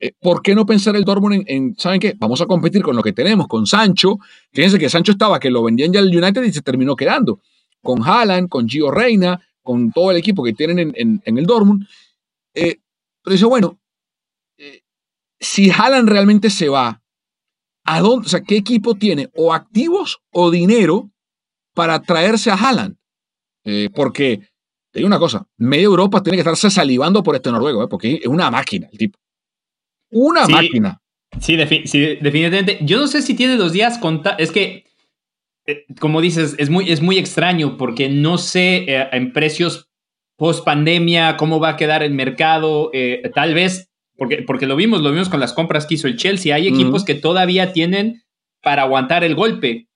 eh, ¿por qué no pensar el Dortmund en, ¿saben qué? Vamos a competir con lo que tenemos, con Sancho. Fíjense que Sancho estaba, que lo vendían ya el United y se terminó quedando. Con Haaland, con Gio Reina, con todo el equipo que tienen en, el Dortmund. pero dice, bueno, si Haaland realmente se va ¿A dónde, o sea, qué equipo tiene o activos o dinero para traerse a Haaland? Eh, porque, te digo una cosa, media Europa tiene que estarse salivando por este noruego, ¿eh? porque es una máquina el tipo. Una máquina. Sí, definitivamente. Yo no sé si tiene los días contados. Es que, eh, como dices, es muy, es muy extraño porque no sé en precios post pandemia cómo va a quedar el mercado. tal vez porque, porque lo vimos, lo vimos con las compras que hizo el Chelsea. Hay equipos que todavía tienen para aguantar el golpe.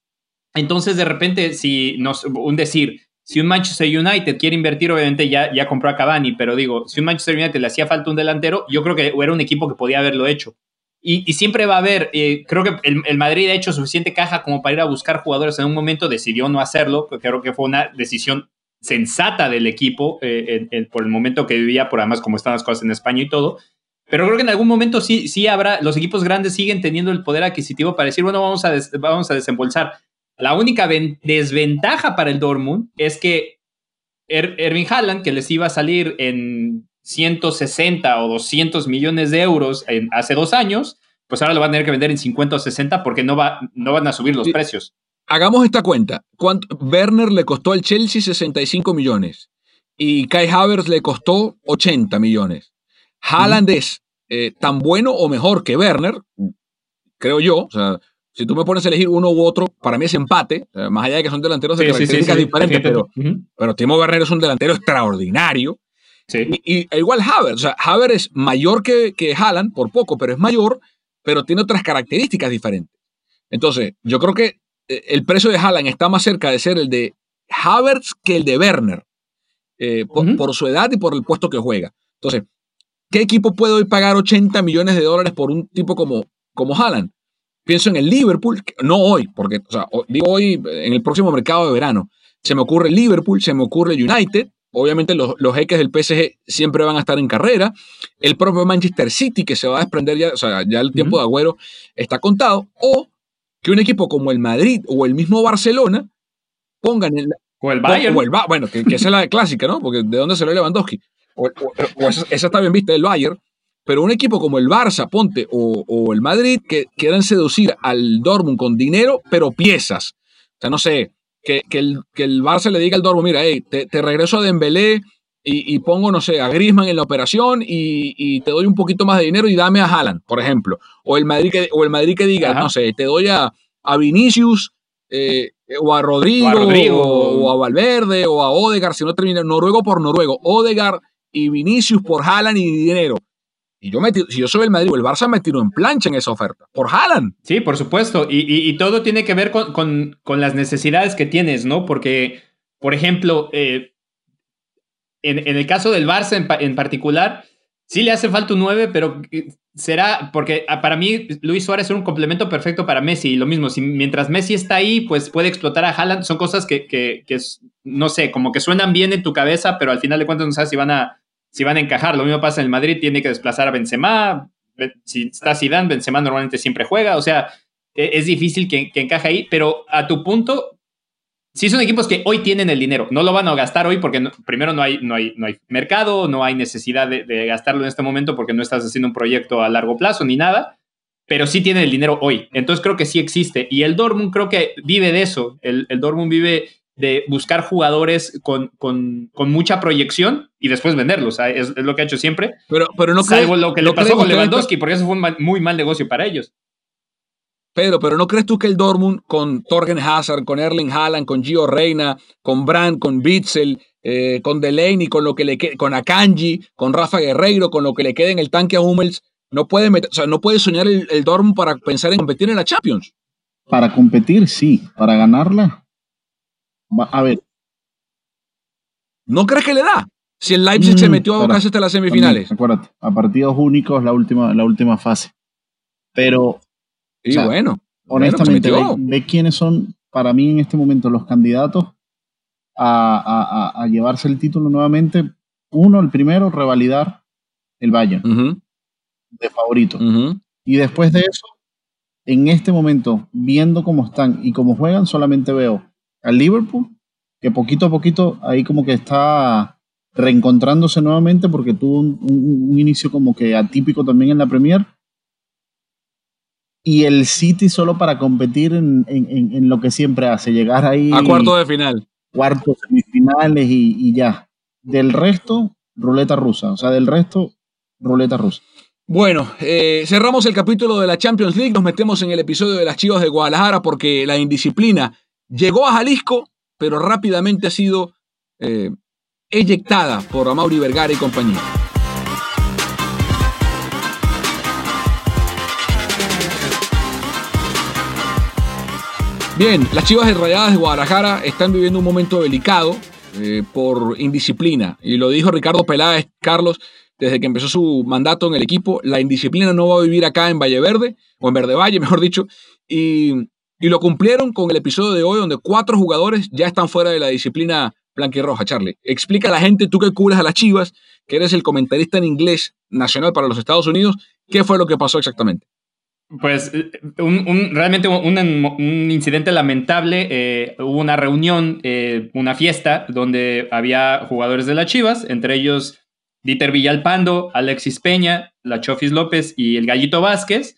Entonces, de repente, si nos, un decir, si un Manchester United quiere invertir, obviamente ya, ya compró a Cavani, pero digo, si un Manchester United le hacía falta un delantero, yo creo que era un equipo que podía haberlo hecho. Y, siempre va a haber, eh, creo que el, Madrid ha hecho suficiente caja como para ir a buscar jugadores en un momento, decidió no hacerlo, creo que fue una decisión sensata del equipo eh, por el momento que vivía, por además como están las cosas en España y todo, pero creo que en algún momento sí, sí habrá, los equipos grandes siguen teniendo el poder adquisitivo para decir, bueno, vamos a, vamos a desembolsar. La única desventaja para el Dortmund es que er Erwin Haaland, que les iba a salir en 160 o 200 millones de euros en, hace dos años, pues ahora lo van a tener que vender en 50 o 60 porque no, va, no van a subir los precios. Hagamos esta cuenta. ¿Cuánto? Werner le costó al Chelsea 65 millones y Kai Havertz le costó 80 millones. Haaland es eh, tan bueno o mejor que Werner, creo yo. O sea, si tú me pones a elegir uno u otro, para mí es empate, más allá de que son delanteros de características diferentes, pero, pero Timo Werner es un delantero extraordinario. Y, e igual Havertz, o sea, Havertz es mayor que, que Haaland, por poco, pero es mayor, pero tiene otras características diferentes. Entonces, yo creo que eh, el precio de Haaland está más cerca de ser el de Havertz que el de Werner, eh, por, por, su edad y por el puesto que juega. Entonces, ¿Qué equipo puede hoy pagar 80 millones de dólares por un tipo como, como Haaland? Pienso en el Liverpool, no hoy, porque, o sea, digo hoy en el próximo mercado de verano. Se me ocurre Liverpool, se me ocurre United, Obviamente los, los jeques del PSG siempre van a estar en carrera. El propio Manchester City, que se va a desprender ya, o sea, ya el tiempo de Agüero está contado. O que un equipo como el Madrid o el mismo Barcelona pongan el... O el Bayern. O el, bueno, que, esa es la clásica, ¿no? Porque ¿de dónde salió Lewandowski? O, esa, está bien vista, el Bayern. Pero un equipo como el Barça, ponte, o, o el Madrid, que quieran seducir al Dortmund con dinero, pero piezas. O sea, no sé, que, el, que el Barça le diga al Dortmund, mira, hey, te, regreso a Dembélé y, y, pongo, no sé, a Griezmann en la operación y, te doy un poquito más de dinero y dame a Haaland, por ejemplo. O el Madrid que, o el Madrid que diga, no sé, te doy a, a Vinicius eh, o, a Rodrigo, o a Valverde o a Odegar, si no termina, noruego por noruego, Odegar y Vinicius por Haaland y dinero. Y yo me si yo soy el Madrid o el Barça, me tiro en plancha en esa oferta. Por Haaland. Sí, por supuesto. Y, todo tiene que ver con, las necesidades que tienes, ¿no? Porque, por ejemplo, eh, en, el caso del Barça en, particular, sí le hace falta un 9, pero eh, será, porque ah, para mí Luis Suárez es un complemento perfecto para Messi. Y lo mismo, si mientras Messi está ahí, pues puede explotar a Haaland. Son cosas que, que, que no sé, como que suenan bien en tu cabeza, pero al final de cuentas no sabes si van a si van a encajar. Lo mismo pasa en el Madrid, tiene que desplazar a Benzema. Si está Zidane, Benzema normalmente siempre juega. O sea, e, es difícil que, encaje ahí, pero a tu punto, sí son equipos que hoy tienen el dinero. No lo van a gastar hoy porque primero no hay, no, hay, no hay mercado, no hay necesidad de, gastarlo en este momento porque no estás haciendo un proyecto a largo plazo ni nada, pero sí tienen el dinero hoy. Entonces creo que sí existe. Y el Dortmund creo que vive de eso. El, el Dortmund vive de buscar jugadores con, con, con, mucha proyección y después venderlos. es, es, lo que ha hecho siempre. Pero, pero no Salvo lo que le pasó con Lewandowski, porque eso fue un muy mal negocio para ellos. Pedro, pero ¿no crees tú que el Dortmund con Torgen Hazard, con Erling Haaland, con Gio Reina, con Brandt, con Bitzel, eh, con Delaney, con lo que le con Akanji, con Rafa Guerreiro, con lo que le quede en el tanque a Hummels, no puede, o sea, no puede soñar el, el Dortmund para pensar en competir en la Champions? Para competir, sí. Para ganarla, a ver. ¿No crees que le da? Si el Leipzig se mm, metió casi hasta las semifinales. acuérdate, a partidos únicos la última, la última fase. Pero. Y bueno. Honestamente, ve, quiénes son para mí en este momento los candidatos a, llevarse el título nuevamente. Uno, el primero, revalidar el Bayern de favorito. Y después de eso, en este momento, viendo cómo están y cómo juegan, solamente veo al Liverpool, que poquito a poquito ahí como que está reencontrándose nuevamente porque tuvo un, inicio como que atípico también en la Premier. Y el City solo para competir en, lo que siempre hace, llegar ahí. A cuarto de final. Cuartos, semifinales y, ya. Del resto, ruleta rusa. O sea, del resto, ruleta rusa. Bueno, eh, cerramos el capítulo de la Champions League, nos metemos en el episodio de las Chivas de Guadalajara porque la indisciplina Llegó a Jalisco, pero rápidamente ha sido eh, eyectada por Amaury Vergara y compañía. Bien, las Chivas Rayadas de Guadalajara están viviendo un momento delicado eh, por indisciplina. Y lo dijo Ricardo Peláez, Carlos, desde que empezó su mandato en el equipo. La indisciplina no va a vivir acá en Valle Verde, o en Verde Valle, mejor dicho. Y y lo cumplieron con el episodio de hoy, donde cuatro jugadores ya están fuera de la disciplina blanquirroja, Charlie. Explica a la gente, tú que cubres a las chivas, que eres el comentarista en inglés nacional para los Estados Unidos, ¿qué fue lo que pasó exactamente? Pues un, realmente un, incidente lamentable. Eh, hubo una reunión, eh, una fiesta, donde había jugadores de las Chivas, entre ellos Dieter Villalpando, Alexis Peña, La Chofis López y el Gallito Vázquez.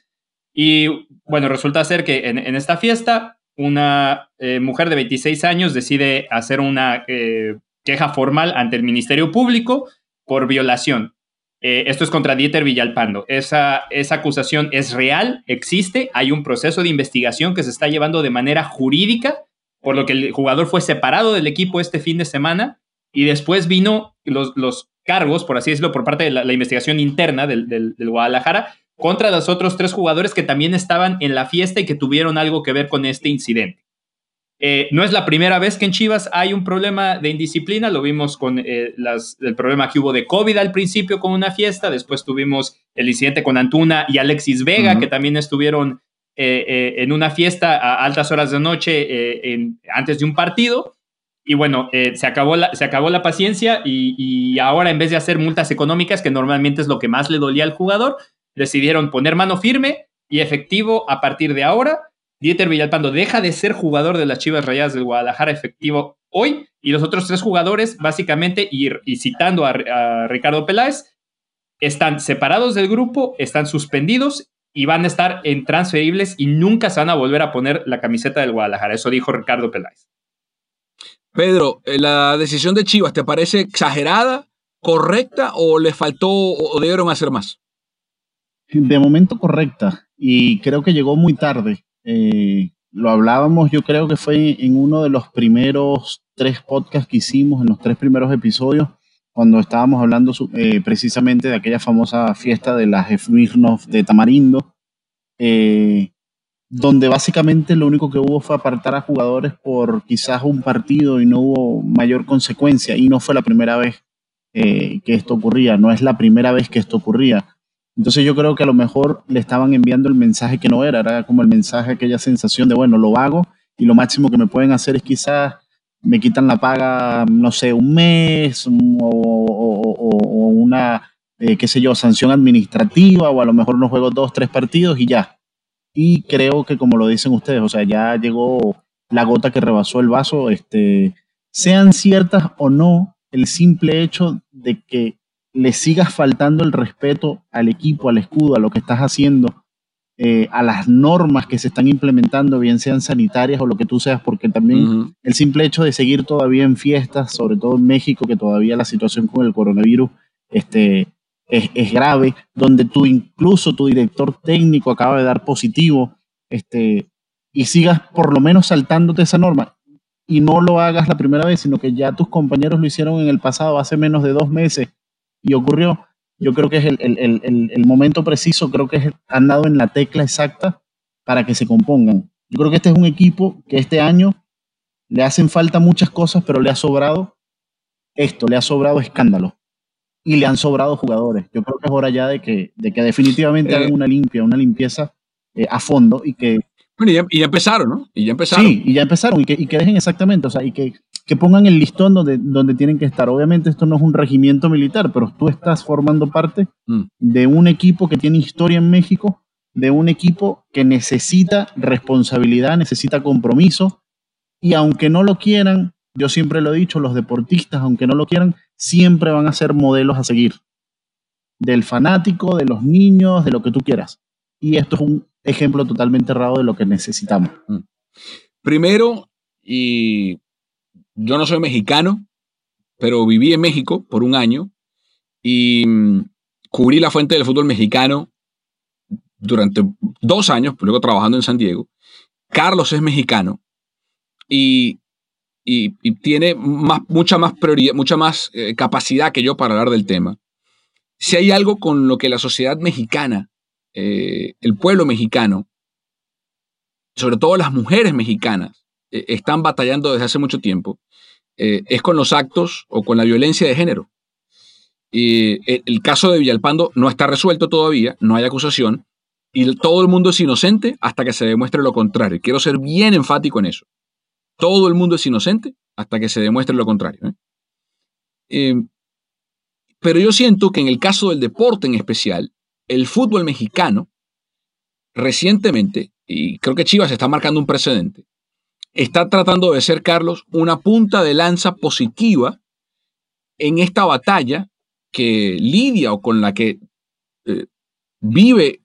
Y bueno, resulta ser que en, esta fiesta una eh, mujer de 26 años decide hacer una eh, queja formal ante el Ministerio Público por violación. Eh, esto es contra Dieter Villalpando. Esa, esa acusación es real, existe, hay un proceso de investigación que se está llevando de manera jurídica, por lo que el jugador fue separado del equipo este fin de semana y después vino los, los cargos, por así decirlo, por parte de la, investigación interna del, del Guadalajara, contra los otros tres jugadores que también estaban en la fiesta y que tuvieron algo que ver con este incidente. Eh, no es la primera vez que en Chivas hay un problema de indisciplina, lo vimos con eh, el problema que hubo de COVID al principio con una fiesta, después tuvimos el incidente con Antuna y Alexis Vega, que también estuvieron en una fiesta a altas horas de noche antes de un partido. Y bueno, se, acabó la, se acabó la paciencia y, y, ahora en vez de hacer multas económicas, que normalmente es lo que más le dolía al jugador, decidieron poner mano firme y efectivo a partir de ahora. Dieter Villalpando deja de ser jugador de las Chivas Rayadas del Guadalajara efectivo hoy y los otros tres jugadores, básicamente, y, citando a, Ricardo Peláez, están separados del grupo, están suspendidos y van a estar en transferibles y nunca se van a volver a poner la camiseta del Guadalajara. Eso dijo Ricardo Peláez. Pedro, eh, ¿la decisión de Chivas te parece exagerada, correcta o le faltó o debieron hacer más? De momento correcta y creo que llegó muy tarde. Eh, lo hablábamos, yo creo que fue en uno de los primeros tres podcasts que hicimos, en los tres primeros episodios, cuando estábamos hablando eh, precisamente de aquella famosa fiesta de las Smirnoff de Tamarindo, eh, donde básicamente lo único que hubo fue apartar a jugadores por quizás un partido y no hubo mayor consecuencia, y no fue la primera vez que esto ocurría, no es la primera vez que esto ocurría. Entonces yo creo que a lo mejor le estaban enviando el mensaje que no era, era como el mensaje, aquella sensación de, bueno, lo hago y lo máximo que me pueden hacer es quizás me quitan la paga, no sé, un mes o, una, eh, qué sé yo, sanción administrativa o a lo mejor no juego dos, tres partidos y ya. Y creo que como lo dicen ustedes, o sea, ya llegó la gota que rebasó el vaso, este, sean ciertas o no, el simple hecho de que le sigas faltando el respeto al equipo, al escudo, a lo que estás haciendo, eh, a las normas que se están implementando, bien sean sanitarias o lo que tú seas, porque también el simple hecho de seguir todavía en fiestas, sobre todo en México, que todavía la situación con el coronavirus este, es, grave, donde tú incluso tu director técnico acaba de dar positivo, este, y sigas por lo menos saltándote esa norma, y no lo hagas la primera vez, sino que ya tus compañeros lo hicieron en el pasado, hace menos de dos meses, y ocurrió. Yo creo que es el, momento preciso, creo que es, han dado en la tecla exacta para que se compongan. Yo creo que este es un equipo que este año le hacen falta muchas cosas, pero le ha sobrado esto, le ha sobrado escándalo y le han sobrado jugadores. Yo creo que es hora ya de que, de que definitivamente hagan eh. una limpia, una limpieza eh, a fondo y que... Bueno, y ya, empezaron, ¿no? Y ya empezaron. Sí, y ya empezaron y que, y que dejen exactamente, o sea, y que que pongan el listón donde, donde tienen que estar. Obviamente esto no es un regimiento militar, pero tú estás formando parte mm. de un equipo que tiene historia en México, de un equipo que necesita responsabilidad, necesita compromiso, y aunque no lo quieran, yo siempre lo he dicho, los deportistas, aunque no lo quieran, siempre van a ser modelos a seguir. Del fanático, de los niños, de lo que tú quieras. Y esto es un ejemplo totalmente errado de lo que necesitamos. Mm. Primero, y yo no soy mexicano, pero viví en México por un año y mm, cubrí la fuente del fútbol mexicano durante dos años, luego trabajando en San Diego. Carlos es mexicano y, tiene mucha más prioridad, mucha más eh, capacidad que yo para hablar del tema. Si hay algo con lo que la sociedad mexicana, eh, el pueblo mexicano, sobre todo las mujeres mexicanas, eh, están batallando desde hace mucho tiempo eh, es con los actos o con la violencia de género. Y eh, el, caso de Villalpando no está resuelto todavía, no hay acusación, y todo el mundo es inocente hasta que se demuestre lo contrario. Quiero ser bien enfático en eso. Todo el mundo es inocente hasta que se demuestre lo contrario. pero yo siento que en el caso del deporte en especial, el fútbol mexicano, recientemente, y creo que Chivas está marcando un precedente, está tratando de ser, Carlos, una punta de lanza positiva en esta batalla que lidia o con la que eh, vive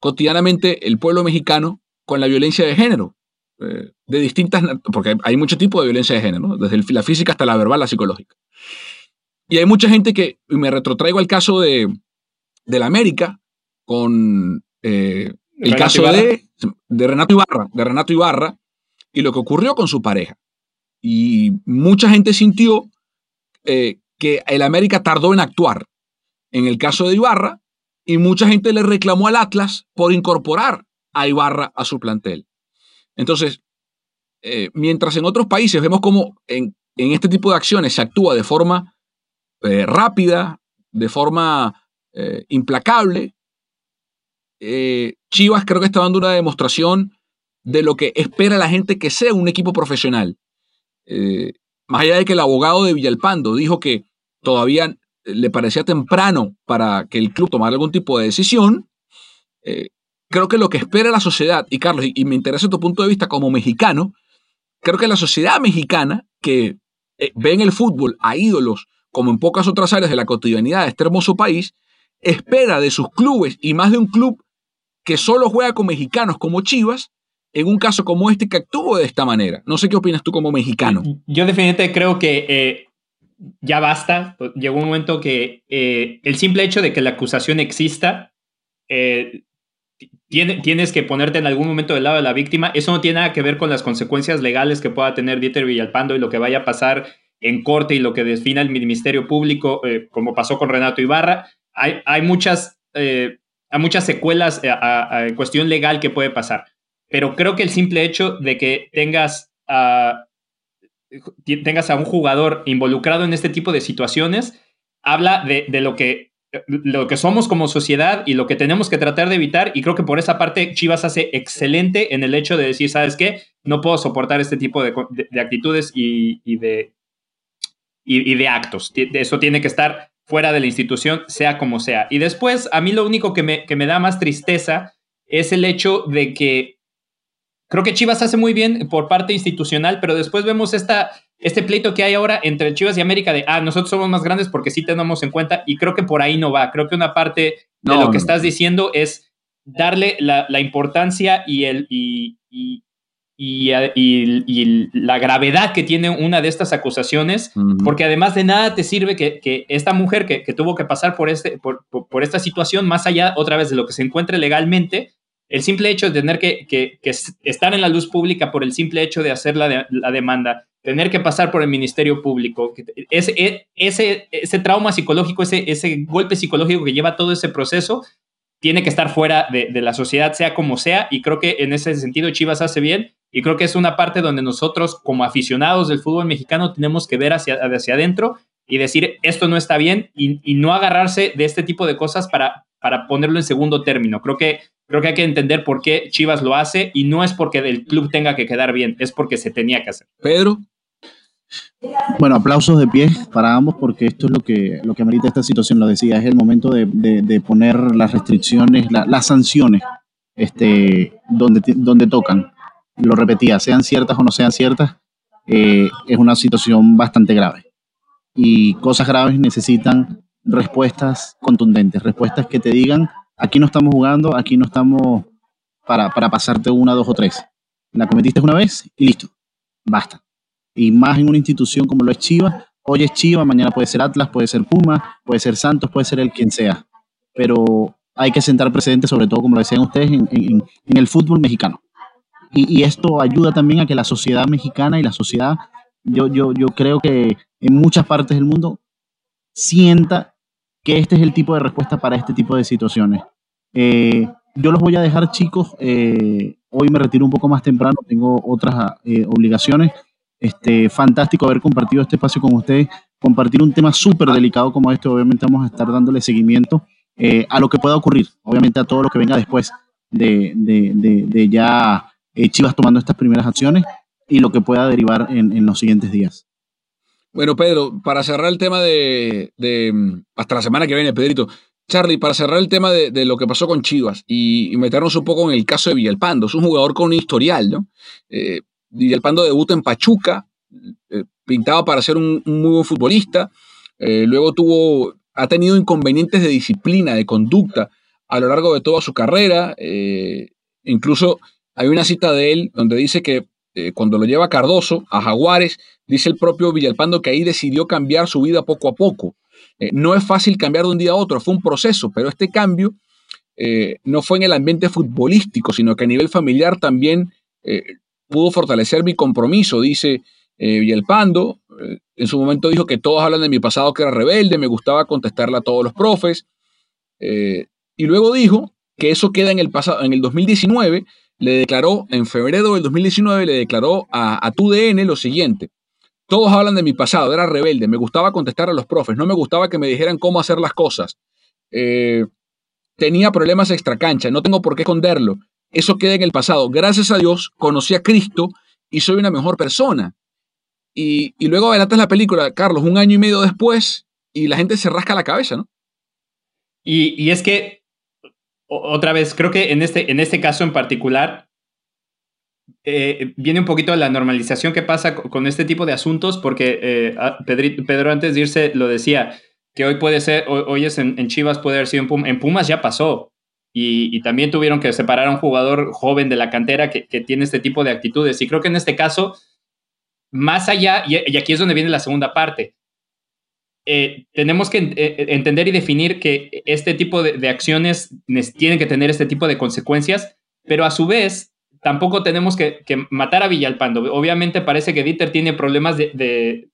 cotidianamente el pueblo mexicano con la violencia de género. Eh, de distintas, porque hay mucho tipo de violencia de género, desde la física hasta la verbal, la psicológica. Y hay mucha gente que, me retrotraigo al caso de, de la América, con eh, el caso de, de Renato Ibarra, de Renato Ibarra, y lo que ocurrió con su pareja. Y mucha gente sintió eh, que el América tardó en actuar en el caso de Ibarra y mucha gente le reclamó al Atlas por incorporar a Ibarra a su plantel. Entonces, eh, mientras en otros países vemos como en, este tipo de acciones se actúa de forma eh, rápida, de forma implacable, Chivas creo que está dando una demostración de lo que espera la gente que sea un equipo profesional. Eh, más allá de que el abogado de Villalpando dijo que todavía le parecía temprano para que el club tomara algún tipo de decisión, eh, creo que lo que espera la sociedad, y Carlos, y, me interesa tu punto de vista como mexicano, creo que la sociedad mexicana que ve en el fútbol a ídolos como en pocas otras áreas de la cotidianidad de este hermoso país, espera de sus clubes y más de un club que solo juega con mexicanos como Chivas, en un caso como este que actúa de esta manera. No sé qué opinas tú como mexicano. Yo definitivamente creo que eh, ya basta. Llegó un momento que eh, el simple hecho de que la acusación exista, eh, tienes que ponerte en algún momento del lado de la víctima. Eso no tiene nada que ver con las consecuencias legales que pueda tener Dieter Villalpando y lo que vaya a pasar en corte y lo que defina el Ministerio Público, como pasó con Renato Ibarra. Hay, hay muchas hay muchas secuelas en cuestión legal que puede pasar. Pero creo que el simple hecho de que tengas a, tengas a un jugador involucrado en este tipo de situaciones habla de, lo, que, lo que somos como sociedad y lo que tenemos que tratar de evitar. Y creo que por esa parte Chivas hace excelente en el hecho de decir, ¿sabes qué? No puedo soportar este tipo de, actitudes y, de, y, de actos. Eso tiene que estar fuera de la institución, sea como sea. Y después, a mí lo único que me, que me da más tristeza es el hecho de que creo que Chivas hace muy bien por parte institucional, pero después vemos esta, este pleito que hay ahora entre Chivas y América de, ah, nosotros somos más grandes porque sí tenemos en cuenta, y creo que por ahí no va. Creo que una parte de lo que estás diciendo es darle la, importancia y, el, y, y, la gravedad que tiene una de estas acusaciones, porque además de nada te sirve que, esta mujer que, tuvo que pasar por, este, por, esta situación, más allá otra vez de lo que se encuentre legalmente, el simple hecho de tener que, estar en la luz pública por el simple hecho de hacer la, demanda, tener que pasar por el Ministerio Público, ese, e, ese, trauma psicológico, ese, golpe psicológico que lleva todo ese proceso, tiene que estar fuera de, de, la sociedad, sea como sea, y creo que en ese sentido Chivas hace bien, y creo que es una parte donde nosotros como aficionados del fútbol mexicano tenemos que ver hacia, hacia adentro y decir esto no está bien y, no agarrarse de este tipo de cosas para, para ponerlo en segundo término. Creo que, creo que hay que entender por qué Chivas lo hace y no es porque el club tenga que quedar bien, es porque se tenía que hacer. Pedro. Bueno, aplausos de pie para ambos porque esto es lo que, lo que amerita esta situación, lo decía, es el momento de, de, poner las restricciones, las sanciones este, donde, donde tocan lo repetía, sean ciertas o no sean ciertas, eh, es una situación bastante grave. Y cosas graves necesitan respuestas contundentes, respuestas que te digan, aquí no estamos jugando, aquí no estamos para, para pasarte una, dos o tres. La cometiste una vez y listo, basta. Y más en una institución como lo es Chivas, hoy es Chivas, mañana puede ser Atlas, puede ser Puma, puede ser Santos, puede ser el quien sea. Pero hay que sentar precedentes, sobre todo, como lo decían ustedes, en, el fútbol mexicano. Y, esto ayuda también a que la sociedad mexicana y la sociedad, yo, yo, yo creo que en muchas partes del mundo, sienta que este es el tipo de respuesta para este tipo de situaciones. Eh, yo los voy a dejar chicos, eh, hoy me retiro un poco más temprano, tengo otras eh, obligaciones. Este, fantástico haber compartido este espacio con ustedes, compartir un tema súper delicado como este, obviamente vamos a estar dándole seguimiento a lo que pueda ocurrir, obviamente a todo lo que venga después de, ya Chivas tomando estas primeras acciones y lo que pueda derivar en, los siguientes días. Bueno, Pedro, para cerrar el tema de, hasta la semana que viene, Pedrito. Charlie, para cerrar el tema de, lo que pasó con Chivas y, meternos un poco en el caso de Villalpando, es un jugador con un historial, ¿no? Eh, Villalpando debuta en Pachuca, eh, pintaba para ser un, muy buen futbolista, luego tuvo, ha tenido inconvenientes de disciplina, de conducta a lo largo de toda su carrera, incluso hay una cita de él donde dice que eh, cuando lo lleva Cardoso a Jaguares, dice el propio Villalpando que ahí decidió cambiar su vida poco a poco. Eh, no es fácil cambiar de un día a otro, fue un proceso, pero este cambio eh, no fue en el ambiente futbolístico, sino que a nivel familiar también pudo fortalecer mi compromiso, dice Villalpando. en su momento dijo que todos hablan de mi pasado que era rebelde, me gustaba contestarle a todos los profes. y luego dijo que eso queda en el pasado, en el 2019 le declaró, en febrero del 2019, le declaró a, a TUDN lo siguiente. Todos hablan de mi pasado, era rebelde, me gustaba contestar a los profes, no me gustaba que me dijeran cómo hacer las cosas. Eh, tenía problemas extracancha, no tengo por qué esconderlo. Eso queda en el pasado. Gracias a Dios conocí a Cristo y soy una mejor persona. Y, y luego adelantas la película, Carlos, un año y medio después, y la gente se rasca la cabeza, ¿no? Y, y es que, otra vez, creo que en este, en este caso en particular, eh, viene un poquito la normalización que pasa con este tipo de asuntos, porque eh, Pedro, antes de irse lo decía, que hoy puede ser, hoy, es en, Chivas, puede haber sido en Pumas ya pasó. Y, también tuvieron que separar a un jugador joven de la cantera que, tiene este tipo de actitudes. Y creo que en este caso, más allá, y, aquí es donde viene la segunda parte, eh, tenemos que entender y definir que este tipo de, de acciones tienen que tener este tipo de consecuencias, pero a su vez tampoco tenemos que, matar a Villalpando. Obviamente parece que Dieter tiene problemas de,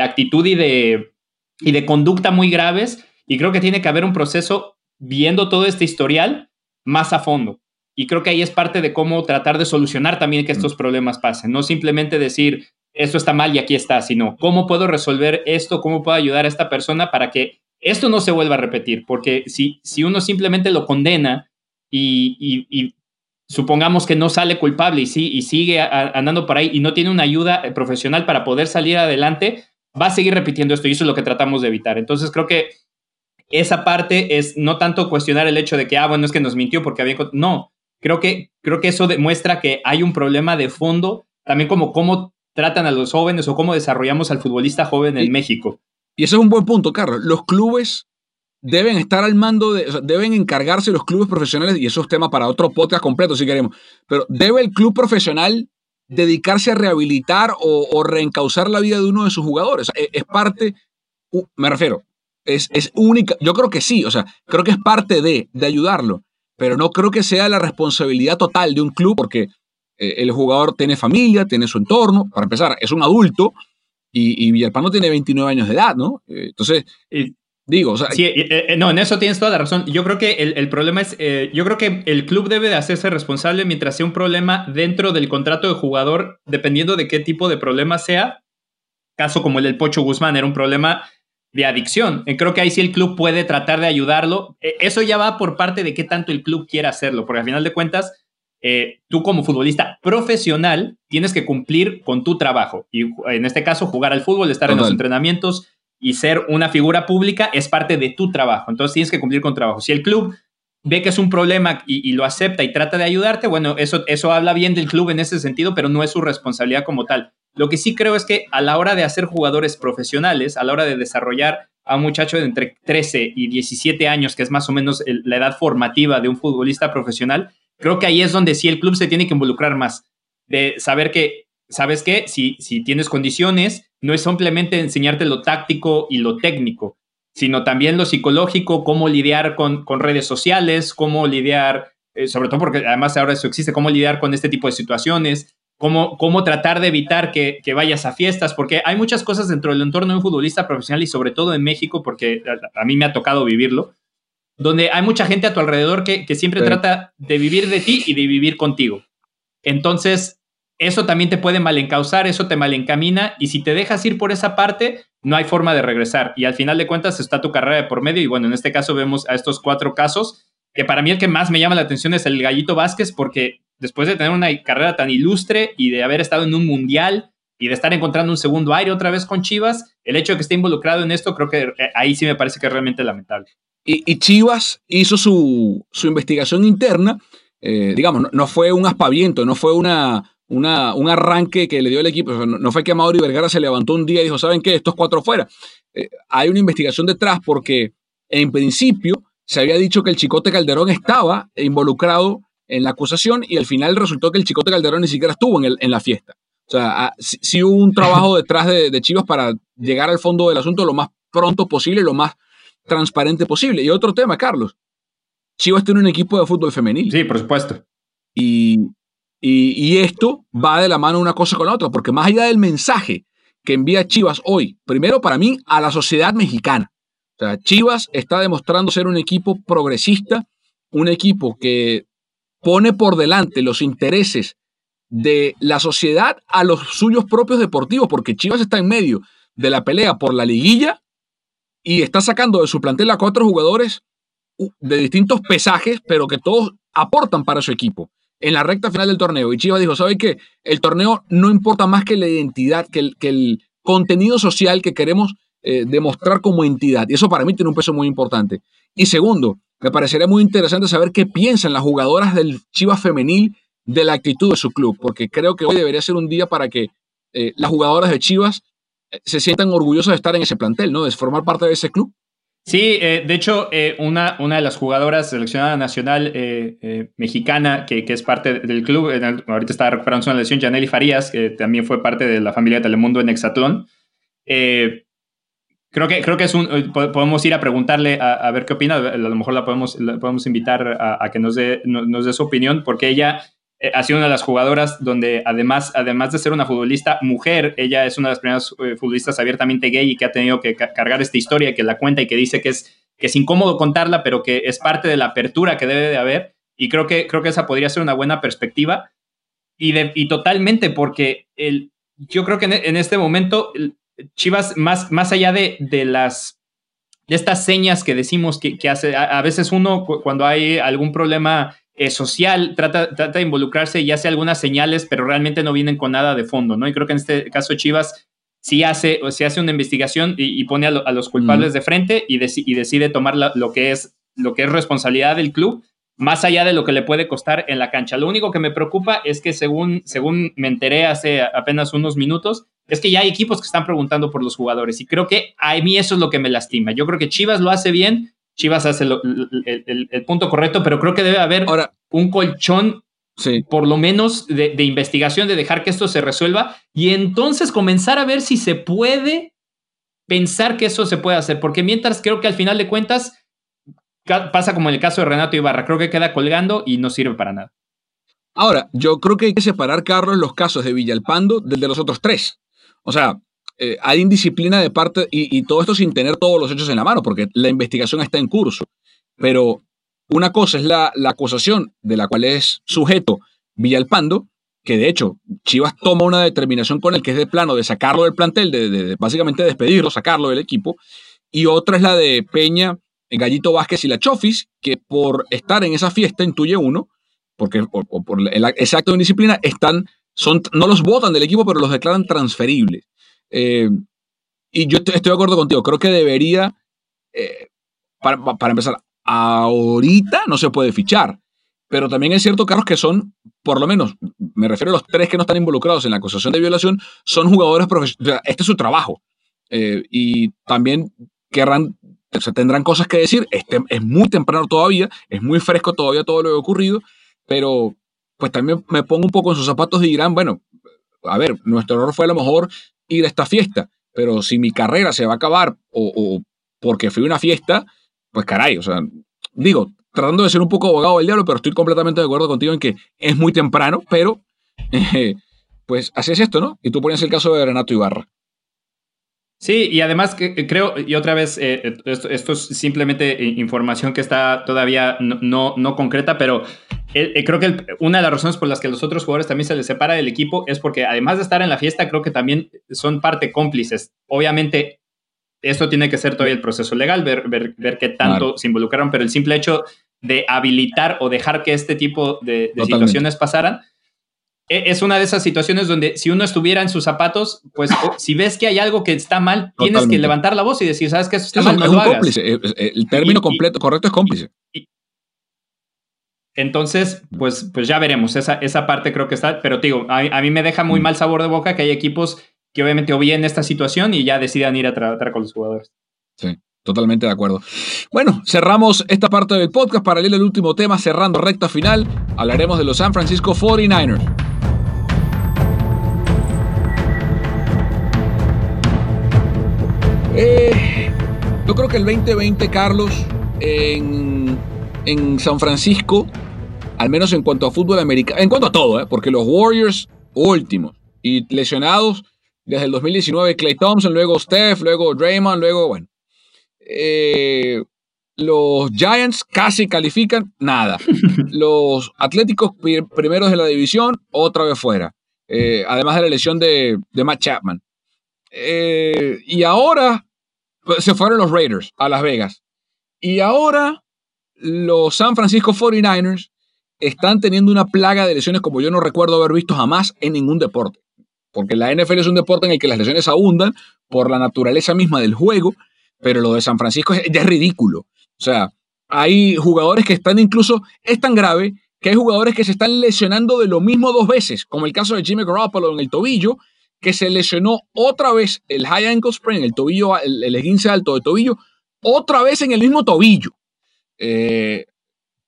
actitud y de, y de conducta muy graves y creo que tiene que haber un proceso viendo todo este historial más a fondo. Y creo que ahí es parte de cómo tratar de solucionar también que estos mm. problemas pasen. No simplemente decir, esto está mal y aquí está, sino cómo puedo resolver esto, cómo puedo ayudar a esta persona para que esto no se vuelva a repetir. Porque si, si uno simplemente lo condena y supongamos que no sale culpable y, sí, y sigue andando por ahí y no tiene una ayuda eh, profesional para poder salir adelante, va a seguir repitiendo esto y eso es lo que tratamos de evitar. Entonces creo que esa parte es no tanto cuestionar el hecho de que, ah, bueno, es que nos mintió porque había... No, creo que, creo que eso demuestra que hay un problema de fondo, también como cómo tratan a los jóvenes o cómo desarrollamos al futbolista joven en México. Y ese es un buen punto, Carlos. Los clubes deben estar al mando de, deben encargarse los clubes profesionales, y eso es tema para otro podcast completo si queremos, pero ¿debe el club profesional dedicarse a rehabilitar o, reencauzar la vida de uno de sus jugadores? E, es, parte, me refiero, es, es, única, yo creo que sí, o sea, creo que es parte de, de ayudarlo, pero no creo que sea la responsabilidad total de un club porque eh, el jugador tiene familia, tiene su entorno, para empezar, es un adulto, y, y Villalpano tiene 29 años de edad, ¿no? Eh, entonces, Digo, o sea, sí, eh, no, en eso tienes toda la razón. Yo creo que el, problema es, eh, yo creo que el club debe de hacerse responsable mientras sea un problema dentro del contrato de jugador, dependiendo de qué tipo de problema sea. Caso como el del Pocho Guzmán, era un problema de adicción. Creo que ahí sí el club puede tratar de ayudarlo. Eso ya va por parte de qué tanto el club quiera hacerlo, porque al final de cuentas, tú como futbolista profesional tienes que cumplir con tu trabajo. Y en este caso, jugar al fútbol, estar en los entrenamientos, y ser una figura pública es parte de tu trabajo. Entonces tienes que cumplir con trabajo. Si el club ve que es un problema y, lo acepta y trata de ayudarte, bueno, eso, eso habla bien del club en ese sentido, pero no es su responsabilidad como tal. Lo que sí creo es que a la hora de hacer jugadores profesionales, a la hora de desarrollar a un muchacho de entre 13 y 17 años, que es más o menos la edad formativa de un futbolista profesional, creo que ahí es donde sí el club se tiene que involucrar más, de saber que, ¿sabes qué? Si, si tienes condiciones, no es simplemente enseñarte lo táctico y lo técnico, sino también lo psicológico, cómo lidiar con, redes sociales, cómo lidiar, eh, sobre todo porque además ahora eso existe, cómo lidiar con este tipo de situaciones, cómo, cómo tratar de evitar que, vayas a fiestas, porque hay muchas cosas dentro del entorno de un futbolista profesional y sobre todo en México, porque a, mí me ha tocado vivirlo, donde hay mucha gente a tu alrededor que, siempre trata de vivir de ti y de vivir contigo. Entonces, eso también te puede malencausar, eso te malencamina y si te dejas ir por esa parte, no hay forma de regresar. Y al final de cuentas está tu carrera de por medio y bueno, en este caso vemos a estos cuatro casos, que para mí el que más me llama la atención es el Gallito Vázquez porque después de tener una carrera tan ilustre y de haber estado en un mundial y de estar encontrando un segundo aire otra vez con Chivas, el hecho de que esté involucrado en esto creo que eh, ahí sí me parece que es realmente lamentable. Y, Chivas hizo su, investigación interna, eh, digamos, no fue un aspaviento, no fue una una, un arranque que le dio el equipo. no, fue que Mauri Vergara se levantó un día y dijo, ¿saben qué? Estos cuatro fuera. Eh, hay una investigación detrás porque en principio se había dicho que el Chicote Calderón estaba involucrado en la acusación y al final resultó que el Chicote Calderón ni siquiera estuvo en, el, en la fiesta. O sea, ah, sí, hubo un trabajo detrás de, de Chivas para llegar al fondo del asunto lo más pronto posible, lo más transparente posible. Y otro tema, Carlos. Chivas tiene un equipo de fútbol femenil. Sí, por supuesto. Y y, esto va de la mano una cosa con la otra, porque más allá del mensaje que envía Chivas hoy, primero para mí, a la sociedad mexicana. O sea, Chivas está demostrando ser un equipo progresista, un equipo que pone por delante los intereses de la sociedad a los suyos propios deportivos, porque Chivas está en medio de la pelea por la liguilla y está sacando de su plantel a cuatro jugadores de distintos pesajes, pero que todos aportan para su equipo en la recta final del torneo. Y Chivas dijo, ¿sabe qué? El torneo no importa más que la identidad, que el, que el contenido social que queremos eh, demostrar como entidad. Y eso para mí tiene un peso muy importante. Y segundo, me parecería muy interesante saber qué piensan las jugadoras del Chivas femenil de la actitud de su club, porque creo que hoy debería ser un día para que eh, las jugadoras de Chivas se sientan orgullosas de estar en ese plantel, ¿no? De formar parte de ese club. Sí, eh, de hecho, una, una de las jugadoras seleccionada nacional mexicana que, que, es parte del club, ahorita está recuperando una lesión, Janely Farías, que también fue parte de la familia de Telemundo en Hexatlón. creo, que, creo que es un, podemos ir a preguntarle a, ver qué opina, a lo mejor la podemos, podemos invitar a, que nos nos dé su opinión, porque ella eh, ha sido una de las jugadoras donde además, además de ser una futbolista mujer, ella es una de las primeras eh, futbolistas abiertamente gay y que ha tenido que cargar esta historia, que la cuenta y que dice que es, que es incómodo contarla, pero que es parte de la apertura que debe de haber. Y creo que, creo que esa podría ser una buena perspectiva. Y, de, y totalmente, porque el, yo creo que en, este momento Chivas, más, más allá de, de las de estas señas que decimos que, que hace, a, veces uno cuando hay algún problema eh, social, trata, trata de involucrarse y hace algunas señales, pero realmente no vienen con nada de fondo, ¿no? Y creo que en este caso Chivas sí hace, se hace una investigación y, pone a, los culpables de frente y, y decide tomar lo, que es, lo que es responsabilidad del club, más allá de lo que le puede costar en la cancha. Lo único que me preocupa es que según, según me enteré hace apenas unos minutos, es que ya hay equipos que están preguntando por los jugadores y creo que a mí eso es lo que me lastima. Yo creo que Chivas lo hace bien, Chivas hace el, punto correcto, pero creo que debe haber un colchón, por lo menos, de, investigación, de dejar que esto se resuelva y entonces comenzar a ver si se puede pensar que eso se puede hacer, porque mientras creo que al final de cuentas pasa como en el caso de Renato Ibarra, creo que queda colgando y no sirve para nada. Ahora, yo creo que hay que separar, Carlos, los casos de Villalpando del de los otros tres. O sea, eh, hay indisciplina de parte, y, todo esto sin tener todos los hechos en la mano, porque la investigación está en curso. Pero una cosa es la, acusación de la cual es sujeto Villalpando, que de hecho Chivas toma una determinación con el que es de plano de sacarlo del plantel, de, básicamente despedirlo, sacarlo del equipo, y otra es la de Peña, Gallito Vázquez y la Chofis, que por estar en esa fiesta, intuye uno, porque por, el, ese acto de indisciplina, están, son, no los votan del equipo, pero los declaran transferibles. Eh, y yo estoy, de acuerdo contigo, creo que debería, eh, para, para, empezar, ahorita no se puede fichar, pero también es cierto, Carlos, que son, por lo menos, me refiero a los tres que no están involucrados en la acusación de violación, son jugadores profesionales, este es su trabajo, eh, y también querrán, o tendrán cosas que decir, este, es muy temprano todavía, es muy fresco todavía todo lo que ha ocurrido, pero pues también me pongo un poco en sus zapatos y dirán, bueno, a ver, nuestro error fue a lo mejor ir a esta fiesta, pero si mi carrera se va a acabar o, porque fui a una fiesta, pues caray, o sea, digo, tratando de ser un poco abogado del diablo, pero estoy completamente de acuerdo contigo en que es muy temprano, pero eh, pues así es esto, ¿no? Y tú ponías el caso de Renato Ibarra. Sí, y además que, creo, y otra vez, eh, esto, esto, es simplemente información que está todavía no, no concreta, pero eh, creo que una de las razones por las que los otros jugadores también se les separa del equipo es porque además de estar en la fiesta, creo que también son parte cómplices. Obviamente, esto tiene que ser todavía el proceso legal, ver, ver, qué tanto se involucraron, pero el simple hecho de habilitar o dejar que este tipo de, situaciones pasaran, es una de esas situaciones donde si uno estuviera en sus zapatos, pues si ves que hay algo que está mal, tienes que levantar la voz y decir, ¿sabes qué? Eso está mal, no lo Cómplice. Eh, eh, el término completo, correcto es cómplice. Entonces, pues, pues ya veremos. Esa, esa parte creo que está. Pero digo, a, mí me deja muy mm. mal sabor de boca que hay equipos que obviamente o bien esta situación y ya decidan ir a tratar con los jugadores. Sí. Totalmente de acuerdo. Bueno, cerramos esta parte del podcast. para leer el último tema, cerrando recta final, hablaremos de los San Francisco 49ers. Eh, yo creo que el 2020, Carlos, en, en San Francisco, al menos en cuanto a fútbol americano, en cuanto a todo, ¿eh? porque los Warriors últimos y lesionados desde el 2019, Clay Thompson, luego Steph, luego Draymond, luego, bueno. Eh, los Giants casi califican, nada. Los Atléticos primeros de la división, otra vez fuera. Eh, además de la lesión de, Matt Chapman. y ahora se fueron los Raiders a Las Vegas. Y ahora los San Francisco 49ers están teniendo una plaga de lesiones como yo no recuerdo haber visto jamás en ningún deporte. Porque la NFL es un deporte en el que las lesiones abundan por la naturaleza misma del juego, pero lo de San Francisco es, ya es ridículo. O sea, hay jugadores que están incluso, es tan grave que hay jugadores que se están lesionando de lo mismo dos veces, como el caso de Jimmy Garoppolo en el tobillo, que se lesionó otra vez el high ankle sprain, el tobillo, el, el alto de tobillo, otra vez en el mismo tobillo. Eh,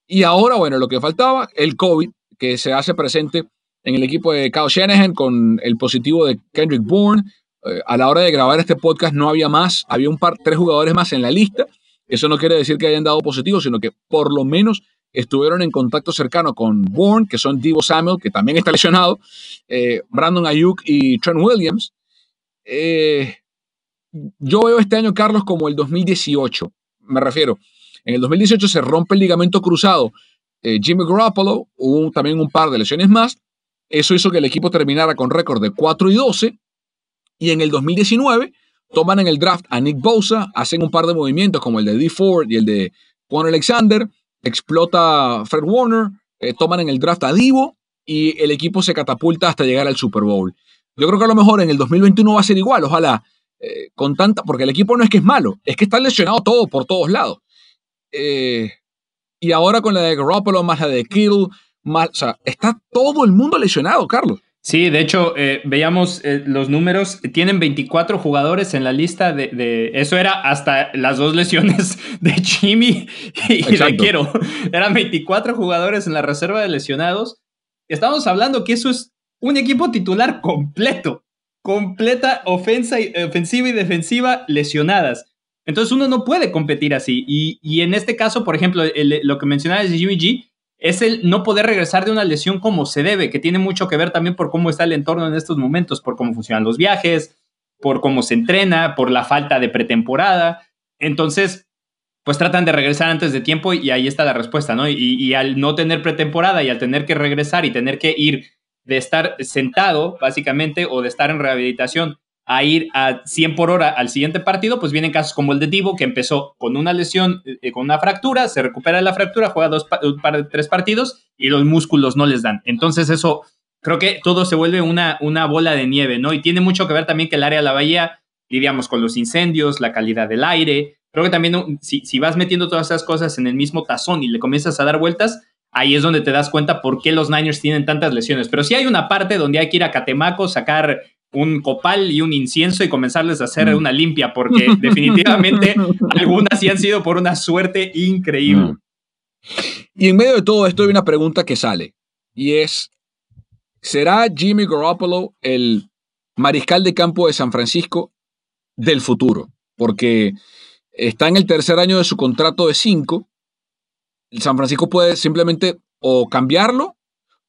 y ahora, bueno, lo que faltaba, el COVID, que se hace presente en el equipo de Kyle Shanahan con el positivo de Kendrick Bourne. Eh, a la hora de grabar este podcast no había más, había un par, tres jugadores más en la lista. Eso no quiere decir que hayan dado positivo, sino que por lo menos estuvieron en contacto cercano con Bourne, que son Divo Samuel, que también está lesionado, eh, Brandon Ayuk y Trent Williams. yo veo este año, Carlos, como el 2018. Me refiero, en el 2018 se rompe el ligamento cruzado eh, Jimmy Garoppolo, hubo también un par de lesiones más. Eso hizo que el equipo terminara con récord de 4 y 12. Y en el 2019 toman en el draft a Nick Bosa, hacen un par de movimientos como el de D. Ford y el de Juan Alexander, explota Fred Warner, eh, toman en el draft a Divo y el equipo se catapulta hasta llegar al Super Bowl. Yo creo que a lo mejor en el 2021 va a ser igual, ojalá, eh, con tanta, porque el equipo no es que es malo, es que está lesionado todo por todos lados. Eh, y ahora con la de Garoppolo, más la de Kittle, más, o sea, está todo el mundo lesionado, Carlos. Sí, de hecho, eh, veíamos eh, los números, tienen 24 jugadores en la lista de, Eso era hasta las dos lesiones de Jimmy y de Quiero. Eran 24 jugadores en la reserva de lesionados. Estamos hablando que eso es un equipo titular completo. Completa ofensa, ofensiva y defensiva lesionadas. Entonces uno no puede competir así. Y, en este caso, por ejemplo, lo que mencionabas de Jimmy G es el no poder regresar de una lesión como se debe, que tiene mucho que ver también por cómo está el entorno en estos momentos, por cómo funcionan los viajes, por cómo se entrena, por la falta de pretemporada. Entonces, pues tratan de regresar antes de tiempo y ahí está la respuesta, ¿no? Y, al no tener pretemporada y al tener que regresar y tener que ir de estar sentado, básicamente, o de estar en rehabilitación a ir a 100 por hora al siguiente partido, pues vienen casos como el de Divo, que empezó con una lesión, eh, con una fractura, se recupera de la fractura, juega dos, tres partidos y los músculos no les dan. Entonces eso, creo que todo se vuelve una, una bola de nieve, ¿no? Y tiene mucho que ver también que el área de la bahía, lidiamos con los incendios, la calidad del aire. Creo que también si, si vas metiendo todas esas cosas en el mismo tazón y le comienzas a dar vueltas, ahí es donde te das cuenta por qué los Niners tienen tantas lesiones. Pero sí hay una parte donde hay que ir a Catemaco, sacar un copal y un incienso y comenzarles a hacer mm. una limpia, porque definitivamente algunas sí han sido por una suerte increíble. Mm. Y en medio de todo esto hay una pregunta que sale, y es, ¿será Jimmy Garoppolo el mariscal de campo de San Francisco del futuro? Porque está en el tercer año de su contrato de cinco, San Francisco puede simplemente o cambiarlo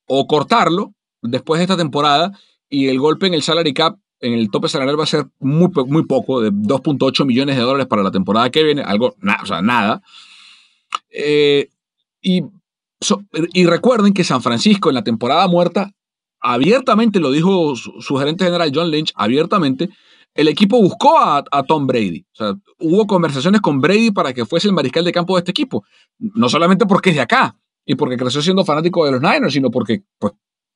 o cortarlo después de esta temporada y el golpe en el salary cap, en el tope salarial va a ser muy, muy poco, de 2.8 millones de dólares para la temporada que viene, algo, o sea, nada. Eh, y, y recuerden que San Francisco en la temporada muerta, abiertamente lo dijo su, gerente general John Lynch, abiertamente, el equipo buscó a, a, Tom Brady. O sea, hubo conversaciones con Brady para que fuese el mariscal de campo de este equipo. No solamente porque es de acá y porque creció siendo fanático de los Niners, sino porque, pues,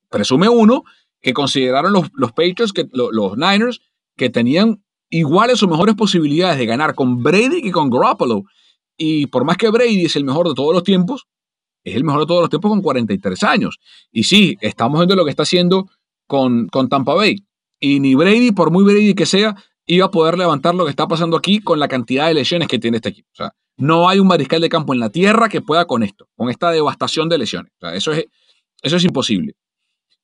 presume uno que consideraron los, los Patriots, que, los, Niners, que tenían iguales o mejores posibilidades de ganar con Brady que con Garoppolo. Y por más que Brady es el mejor de todos los tiempos, es el mejor de todos los tiempos con 43 años. Y sí, estamos viendo lo que está haciendo con, con Tampa Bay. Y ni Brady, por muy Brady que sea, iba a poder levantar lo que está pasando aquí con la cantidad de lesiones que tiene este equipo. O sea, no hay un mariscal de campo en la tierra que pueda con esto, con esta devastación de lesiones. O sea, eso es, eso es imposible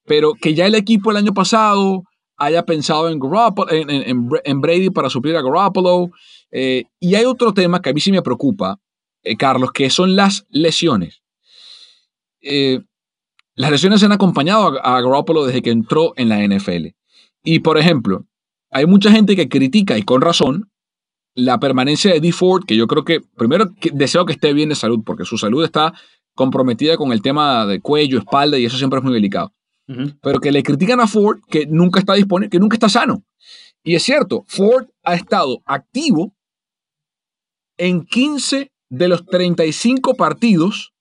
pero que ya el equipo el año pasado haya pensado en, Brady para suplir a Garoppolo. Eh, y hay otro tema que a mí sí me preocupa, eh, Carlos, que son las lesiones. Eh, las lesiones han acompañado a Garoppolo desde que entró en la NFL. Y, por ejemplo, hay mucha gente que critica, y con razón, la permanencia de D. Ford, que yo creo que, primero, deseo que esté bien de salud, porque su salud está comprometida con el tema de cuello, espalda, y eso siempre es muy delicado pero que le critican a Ford que nunca está disponible, que nunca está sano. Y es cierto, Ford ha estado activo en 15 de los 35 partidos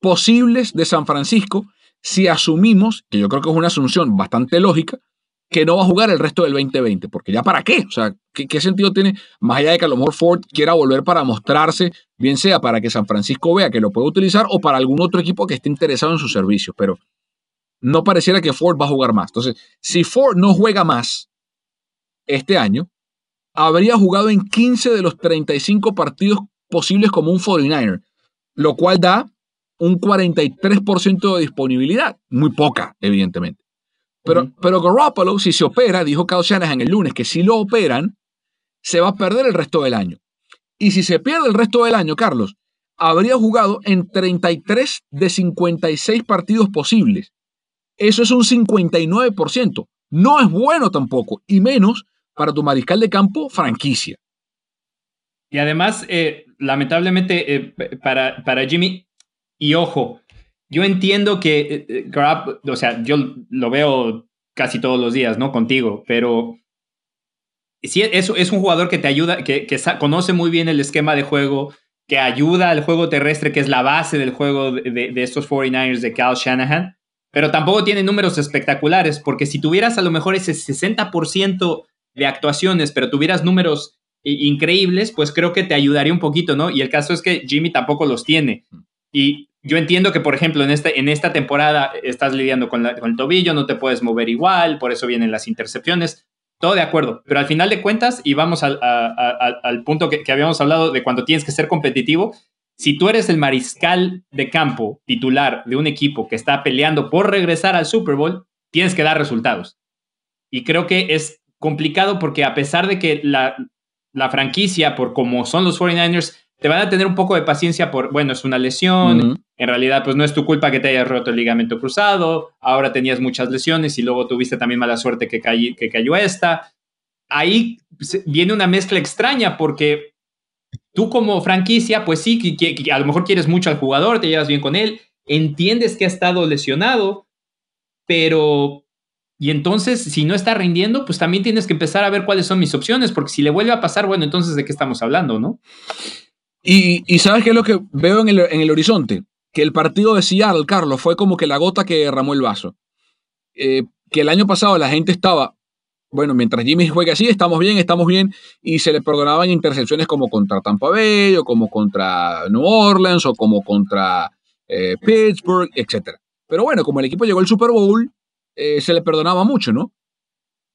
posibles de San Francisco, si asumimos, que yo creo que es una asunción bastante lógica, que no va a jugar el resto del 2020, porque ya para qué, o sea, ¿qué, sentido tiene, más allá de que a lo mejor Ford quiera volver para mostrarse, bien sea para que San Francisco vea que lo puede utilizar o para algún otro equipo que esté interesado en sus servicios, pero no pareciera que Ford va a jugar más. Entonces, si Ford no juega más este año, habría jugado en 15 de los 35 partidos posibles como un 49er, lo cual da un 43% de disponibilidad, muy poca, evidentemente. Pero, pero Garoppolo, si se opera, dijo Kyle Shanahan el lunes que si lo operan, se va a perder el resto del año. Y si se pierde el resto del año, Carlos, habría jugado en 33 de 56 partidos posibles. Eso es un 59%. No es bueno tampoco, y menos para tu mariscal de campo franquicia. Y además, eh, lamentablemente, eh, para, para Jimmy, y ojo, yo entiendo que eh, eh, Grab, o sea, yo lo veo casi todos los días, ¿no? Contigo, pero sí, es, es un jugador que te ayuda, que, conoce muy bien el esquema de juego, que ayuda al juego terrestre, que es la base del juego de, estos 49ers de Cal Shanahan, pero tampoco tiene números espectaculares, porque si tuvieras a lo mejor ese 60% de actuaciones, pero tuvieras números increíbles, pues creo que te ayudaría un poquito, ¿no? Y el caso es que Jimmy tampoco los tiene. Y yo entiendo que, por ejemplo, en, este, en esta temporada estás lidiando con, el tobillo, no te puedes mover igual, por eso vienen las intercepciones. Todo de acuerdo, pero al final de cuentas, y vamos al, punto que, habíamos hablado de cuando tienes que ser competitivo, si tú eres el mariscal de campo titular de un equipo que está peleando por regresar al Super Bowl, tienes que dar resultados. Y creo que es complicado porque a pesar de que la, la franquicia, por como son los 49ers, te van a tener un poco de paciencia por, bueno, es una lesión, en realidad pues no es tu culpa que te hayas roto el ligamento cruzado, ahora tenías muchas lesiones y luego tuviste también mala suerte que, que cayó esta. Ahí viene una mezcla extraña porque tú como franquicia, pues sí, que, a lo mejor quieres mucho al jugador, te llevas bien con él, entiendes que ha estado lesionado, pero... Y entonces, si no está rindiendo, pues también tienes que empezar a ver cuáles son mis opciones, porque si le vuelve a pasar, bueno, entonces de qué estamos hablando, ¿no? Y, ¿sabes qué es lo que veo en el, horizonte? Que el partido de Seattle, Carlos, fue como que la gota que derramó el vaso. Eh, que el año pasado la gente estaba, bueno, mientras Jimmy juega así, estamos bien, estamos bien, y se le perdonaban intercepciones como contra Tampa Bay, o como contra New Orleans, o como contra eh, Pittsburgh, etc. Pero bueno, como el equipo llegó al Super Bowl, eh, se le perdonaba mucho, ¿no?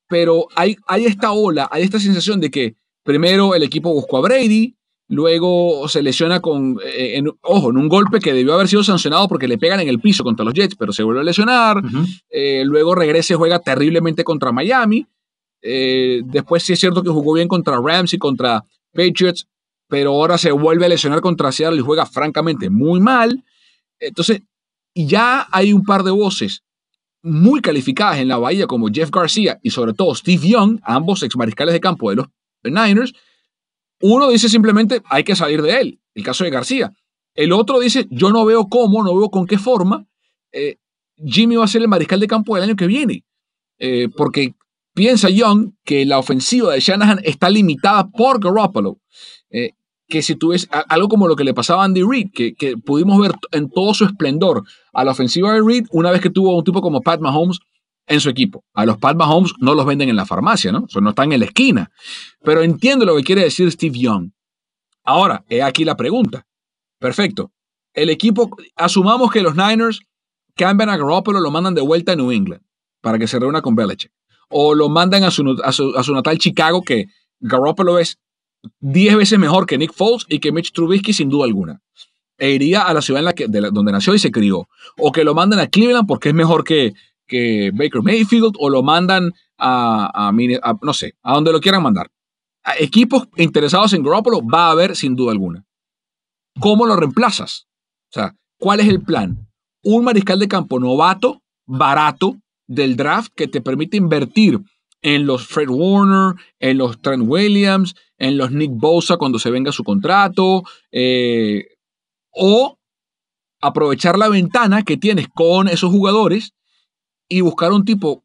Pero hay, hay esta ola, hay esta sensación de que primero el equipo buscó a Brady, Luego se lesiona con, eh, ojo, en un golpe que debió haber sido sancionado porque le pegan en el piso contra los Jets, pero se vuelve a lesionar. Luego regresa y juega terriblemente contra Miami. Eh, después sí es cierto que jugó bien contra Rams y contra Patriots, pero ahora se vuelve a lesionar contra Seattle y juega francamente muy mal. Entonces, ya hay un par de voces muy calificadas en la bahía como Jeff García y sobre todo Steve Young, ambos ex mariscales de campo de los Niners, uno dice simplemente hay que salir de él, el caso de García. El otro dice yo no veo cómo, no veo con qué forma eh, Jimmy va a ser el mariscal de campo del año que viene. Eh, porque piensa Young que la ofensiva de Shanahan está limitada por Garoppolo. Eh, que si tú ves algo como lo que le pasaba a Andy Reid, que, pudimos ver en todo su esplendor a la ofensiva de Reid una vez que tuvo un tipo como Pat Mahomes en su equipo. A los Pat Mahomes no los venden en la farmacia, ¿no? O no están en la esquina. Pero entiendo lo que quiere decir Steve Young. Ahora, he aquí la pregunta. Perfecto. El equipo, asumamos que los Niners cambian a Garoppolo, lo mandan de vuelta a New England para que se reúna con Belichick. O lo mandan a su, natal Chicago, que Garoppolo es 10 veces mejor que Nick Foles y que Mitch Trubisky sin duda alguna. E iría a la ciudad en la que, donde nació y se crió. O que lo manden a Cleveland porque es mejor que, que Baker Mayfield o lo mandan a, no sé, a donde lo quieran mandar. equipos interesados en Garoppolo va a haber sin duda alguna. ¿Cómo lo reemplazas? O sea, ¿cuál es el plan? Un mariscal de campo novato, barato, del draft que te permite invertir en los Fred Warner, en los Trent Williams, en los Nick Bosa cuando se venga su contrato, eh, o aprovechar la ventana que tienes con esos jugadores y buscar un tipo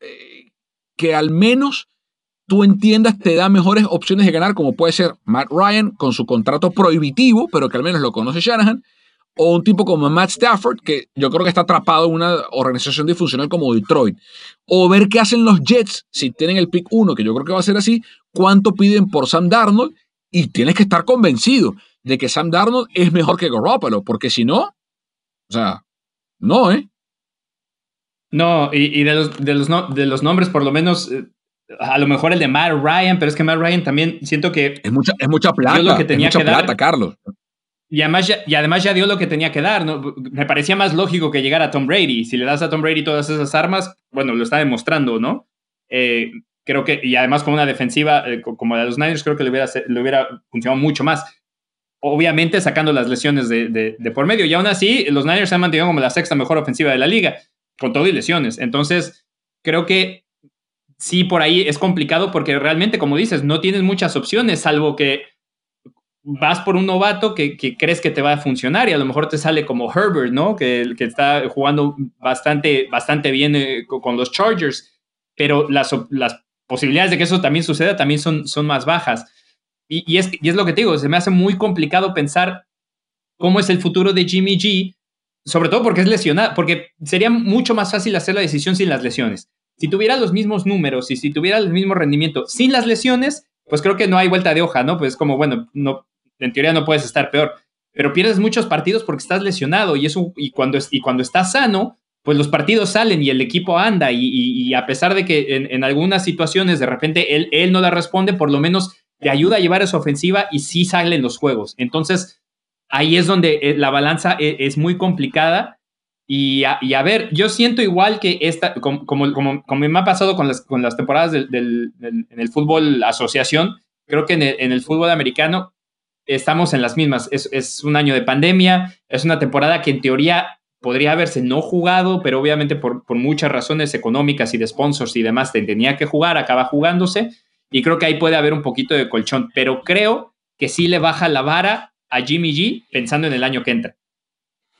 eh, que al menos tú entiendas te da mejores opciones de ganar, como puede ser Matt Ryan con su contrato prohibitivo, pero que al menos lo conoce Shanahan, o un tipo como Matt Stafford, que yo creo que está atrapado en una organización disfuncional como Detroit, o ver qué hacen los Jets si tienen el pick 1, que yo creo que va a ser así, cuánto piden por Sam Darnold, y tienes que estar convencido de que Sam Darnold es mejor que Garoppolo, porque si no, o sea, no, ¿eh? No, y, de, los, de, los de, los, nombres, por lo menos, eh, a lo mejor el de Matt Ryan, pero es que Matt Ryan también siento que. Es mucha, es mucha plata. Lo que tenía es mucha que plata, dar. Carlos. Y además, ya, y además ya dio lo que tenía que dar. ¿no? Me parecía más lógico que llegara a Tom Brady. Si le das a Tom Brady todas esas armas, bueno, lo está demostrando, ¿no? Eh, creo que, y además con una defensiva eh, como la de los Niners, creo que le hubiera, le hubiera funcionado mucho más. Obviamente sacando las lesiones de, de, de, por medio. Y aún así, los Niners se han mantenido como la sexta mejor ofensiva de la liga, con todo y lesiones. Entonces, creo que sí, por ahí es complicado porque realmente, como dices, no tienes muchas opciones, salvo que vas por un novato que, que, crees que te va a funcionar y a lo mejor te sale como Herbert, ¿no? Que, que está jugando bastante, bastante bien eh, con los Chargers, pero las, las posibilidades de que eso también suceda también son, son más bajas. Y, y, es, y es lo que te digo, se me hace muy complicado pensar cómo es el futuro de Jimmy G, sobre todo porque es lesionado, porque sería mucho más fácil hacer la decisión sin las lesiones. Si tuviera los mismos números y si tuviera el mismo rendimiento sin las lesiones, pues creo que no hay vuelta de hoja, ¿no? Pues como, bueno, no, en teoría no puedes estar peor, pero pierdes muchos partidos porque estás lesionado y, eso, y, cuando, y cuando estás sano, pues los partidos salen y el equipo anda y, y, y a pesar de que en, en, algunas situaciones de repente él, él no la responde, por lo menos te ayuda a llevar esa ofensiva y sí salen los juegos. Entonces, ahí es donde eh, la balanza es, es muy complicada. Y a, y a, ver, yo siento igual que esta, como, como, como, como me ha pasado con las, con las temporadas del, del, del, en el fútbol asociación, creo que en el, en el, fútbol americano estamos en las mismas. Es, un año de pandemia, es una temporada que en teoría podría haberse no jugado, pero obviamente por, por muchas razones económicas y de sponsors y demás tenía que jugar, acaba jugándose. Y creo que ahí puede haber un poquito de colchón, pero creo que sí le baja la vara a Jimmy G pensando en el año que entra.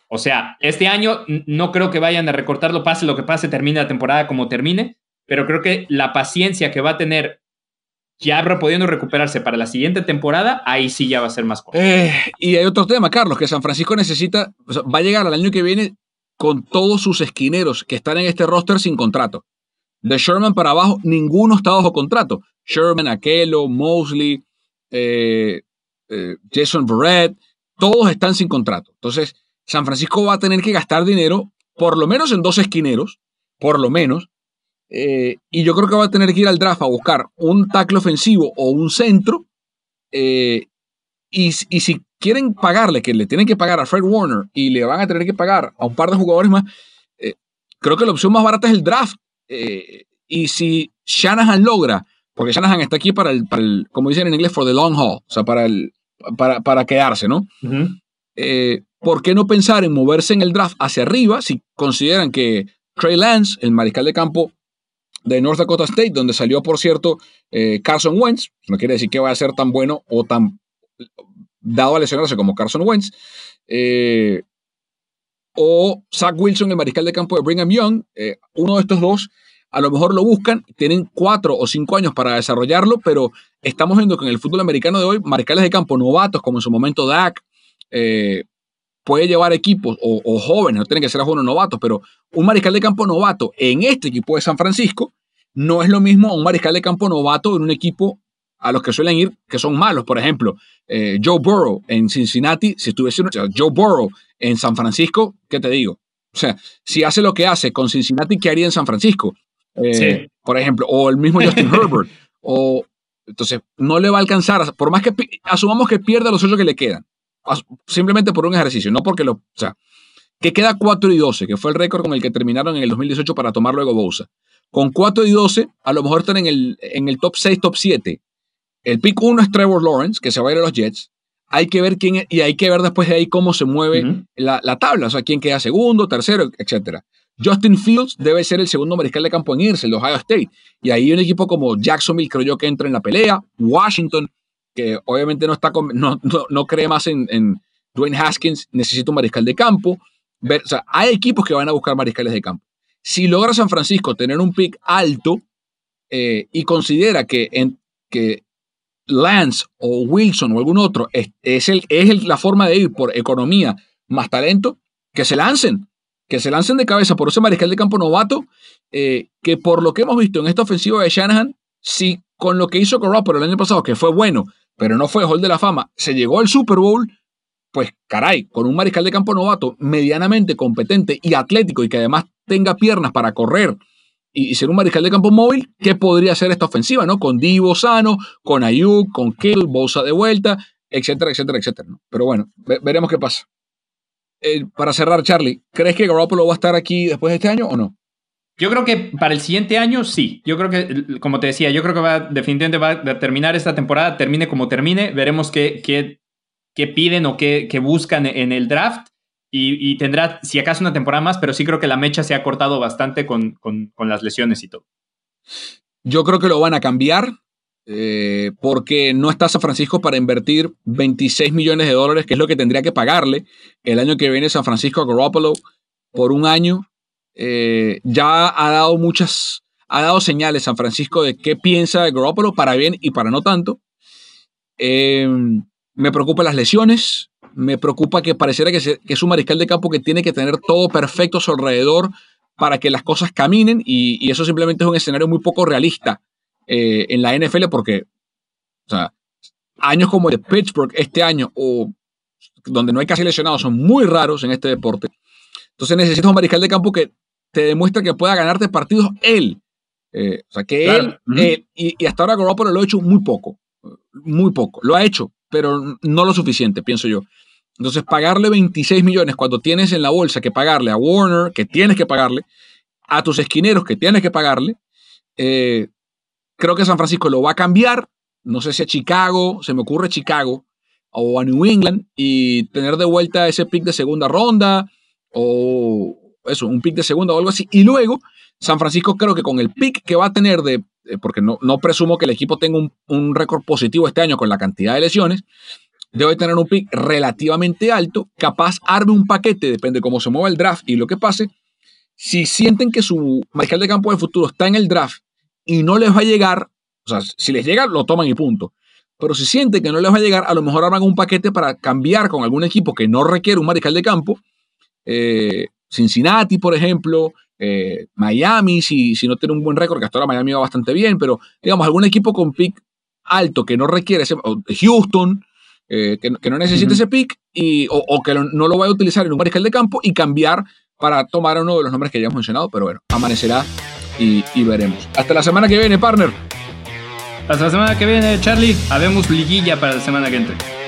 O sea, este año no creo que vayan a recortarlo, pase lo que pase, termine la temporada como termine, pero creo que la paciencia que va a tener ya pudiendo recuperarse para la siguiente temporada, ahí sí ya va a ser más corto. Eh, y hay otro tema, Carlos, que San Francisco necesita, o sea, va a llegar al año que viene con todos sus esquineros que están en este roster sin contrato. De Sherman para abajo, ninguno está bajo contrato. Sherman, Aquelo, Mosley, eh, eh, Jason Verrett, todos están sin contrato. Entonces, San Francisco va a tener que gastar dinero, por lo menos en dos esquineros, por lo menos. Eh, y yo creo que va a tener que ir al draft a buscar un tackle ofensivo o un centro. Eh, y, y, si quieren pagarle, que le tienen que pagar a Fred Warner y le van a tener que pagar a un par de jugadores más, eh, creo que la opción más barata es el draft. y si Shanahan logra, porque Shanahan está aquí para el, para el, como dicen en inglés, for the long haul, o sea, para, el, para, para quedarse, ¿no? Uh -huh. ¿por qué no pensar en moverse en el draft hacia arriba si consideran que Trey Lance, el mariscal de campo de North Dakota State, donde salió, por cierto, eh, Carson Wentz, no quiere decir que vaya a ser tan bueno o tan dado a lesionarse como Carson Wentz, eh, o Zach Wilson, el mariscal de campo de Brigham Young, eh, uno de estos dos, a lo mejor lo buscan, tienen cuatro o cinco años para desarrollarlo, pero estamos viendo que en el fútbol americano de hoy, mariscales de campo novatos, como en su momento Dak, puede llevar equipos o, o, jóvenes, no tienen que ser jóvenes novatos, pero un mariscal de campo novato en este equipo de San Francisco no es lo mismo a un mariscal de campo novato en un equipo a los que suelen ir que son malos. Por ejemplo, eh, Joe Burrow en Cincinnati, si estuviese o sea, Joe Burrow en San Francisco, ¿qué te digo? O sea, si hace lo que hace con Cincinnati, ¿qué haría en San Francisco? Eh, sí. Por ejemplo, o el mismo Justin Herbert. O, entonces, no le va a alcanzar, por más que asumamos que pierda los ocho que le quedan simplemente por un ejercicio, no porque lo. O sea, que queda 4 y 12, que fue el récord con el que terminaron en el 2018 para tomar luego Bousa. Con 4 y 12, a lo mejor están en el, en el top 6, top 7. El pick 1 es Trevor Lawrence, que se va a ir a los Jets. Hay que ver quién, y hay que ver después de ahí cómo se mueve uh -huh. la, la, tabla, o sea, quién queda segundo, tercero, etc. Justin Fields debe ser el segundo mariscal de campo en irse, el de Ohio State. Y ahí un equipo como Jacksonville creo yo que entra en la pelea. Washington, que obviamente no, está no, no, no, cree más en, Dwayne Haskins, necesita un mariscal de campo. Ver, hay equipos que van a buscar mariscales de campo. Si logra San Francisco tener un pick alto, eh, y considera que, en, que Lance o Wilson o algún otro es, el, es la forma de ir por economía más talento, que se lancen, que se lancen de cabeza por ese mariscal de campo novato, eh, que por lo que hemos visto en esta ofensiva de Shanahan, si con lo que hizo por el año pasado, que fue bueno, pero no fue Hall de la Fama, se llegó al Super Bowl, pues caray, con un mariscal de campo novato medianamente competente y atlético y que además tenga piernas para correr y, ser un mariscal de campo móvil, ¿qué podría ser esta ofensiva, no? Con Divo sano, con Ayuk, con Kittle, Bosa de vuelta, etcétera, etcétera, etcétera. Pero bueno, veremos qué pasa. Eh, para cerrar, Charlie, ¿crees que Garoppolo va a estar aquí después de este año o no? Yo creo que para el siguiente año sí. Yo creo que, como te decía, yo creo que va, definitivamente va a terminar esta temporada, termine como termine. Veremos qué, qué, piden o qué, qué, buscan en el draft. Y, tendrá, si acaso, una temporada más, pero sí creo que la mecha se ha cortado bastante con, con, con las lesiones y todo. Yo creo que lo van a cambiar eh, porque no está San Francisco para invertir 26 millones de dólares, que es lo que tendría que pagarle el año que viene San Francisco a Garoppolo por un año. Eh, ya ha dado muchas, ha dado señales San Francisco de qué piensa de Garoppolo para bien y para no tanto. Eh, me preocupan las lesiones, me preocupa que pareciera que, es un mariscal de campo que tiene que tener todo perfecto a su alrededor para que las cosas caminen y, eso simplemente es un escenario muy poco realista eh, en la NFL porque, años como el de Pittsburgh este año o donde no hay casi lesionados son muy raros en este deporte. Entonces necesitas un mariscal de campo que te demuestre que pueda ganarte partidos él. Eh, o sea, que él, y, hasta ahora Garoppolo lo ha hecho muy poco, muy poco. Lo ha hecho, pero no lo suficiente, pienso yo. Entonces, pagarle 26 millones cuando tienes en la bolsa que pagarle a Warner, que tienes que pagarle, a tus esquineros que tienes que pagarle, eh, Creo que San Francisco lo va a cambiar. No sé si a Chicago, se me ocurre Chicago, o a New England, y tener de vuelta ese pick de segunda ronda, o eso, un pick de segunda o algo así. Y luego, San Francisco creo que con el pick que va a tener de, eh, porque no, no presumo que el equipo tenga un, un récord positivo este año con la cantidad de lesiones, debe tener un pick relativamente alto, capaz arme un paquete, depende de cómo se mueva el draft y lo que pase. Si sienten que su mariscal de campo de futuro está en el draft y no les va a llegar, o sea, si les llega, lo toman y punto. Pero si sienten que no les va a llegar, a lo mejor arman un paquete para cambiar con algún equipo que no requiere un mariscal de campo. Eh, Cincinnati, por ejemplo, eh, Miami, si, si no tiene un buen récord, que hasta ahora Miami va bastante bien, pero digamos, algún equipo con pick alto que no requiere ese, Houston, eh, que, no necesite ese pick, y, o, que no lo vaya a utilizar en un mariscal de campo y cambiar para tomar uno de los nombres que ya hemos mencionado, pero bueno, amanecerá y, veremos. Hasta la semana que viene, partner. Hasta la semana que viene, Charlie. Habemos liguilla para la semana que entra.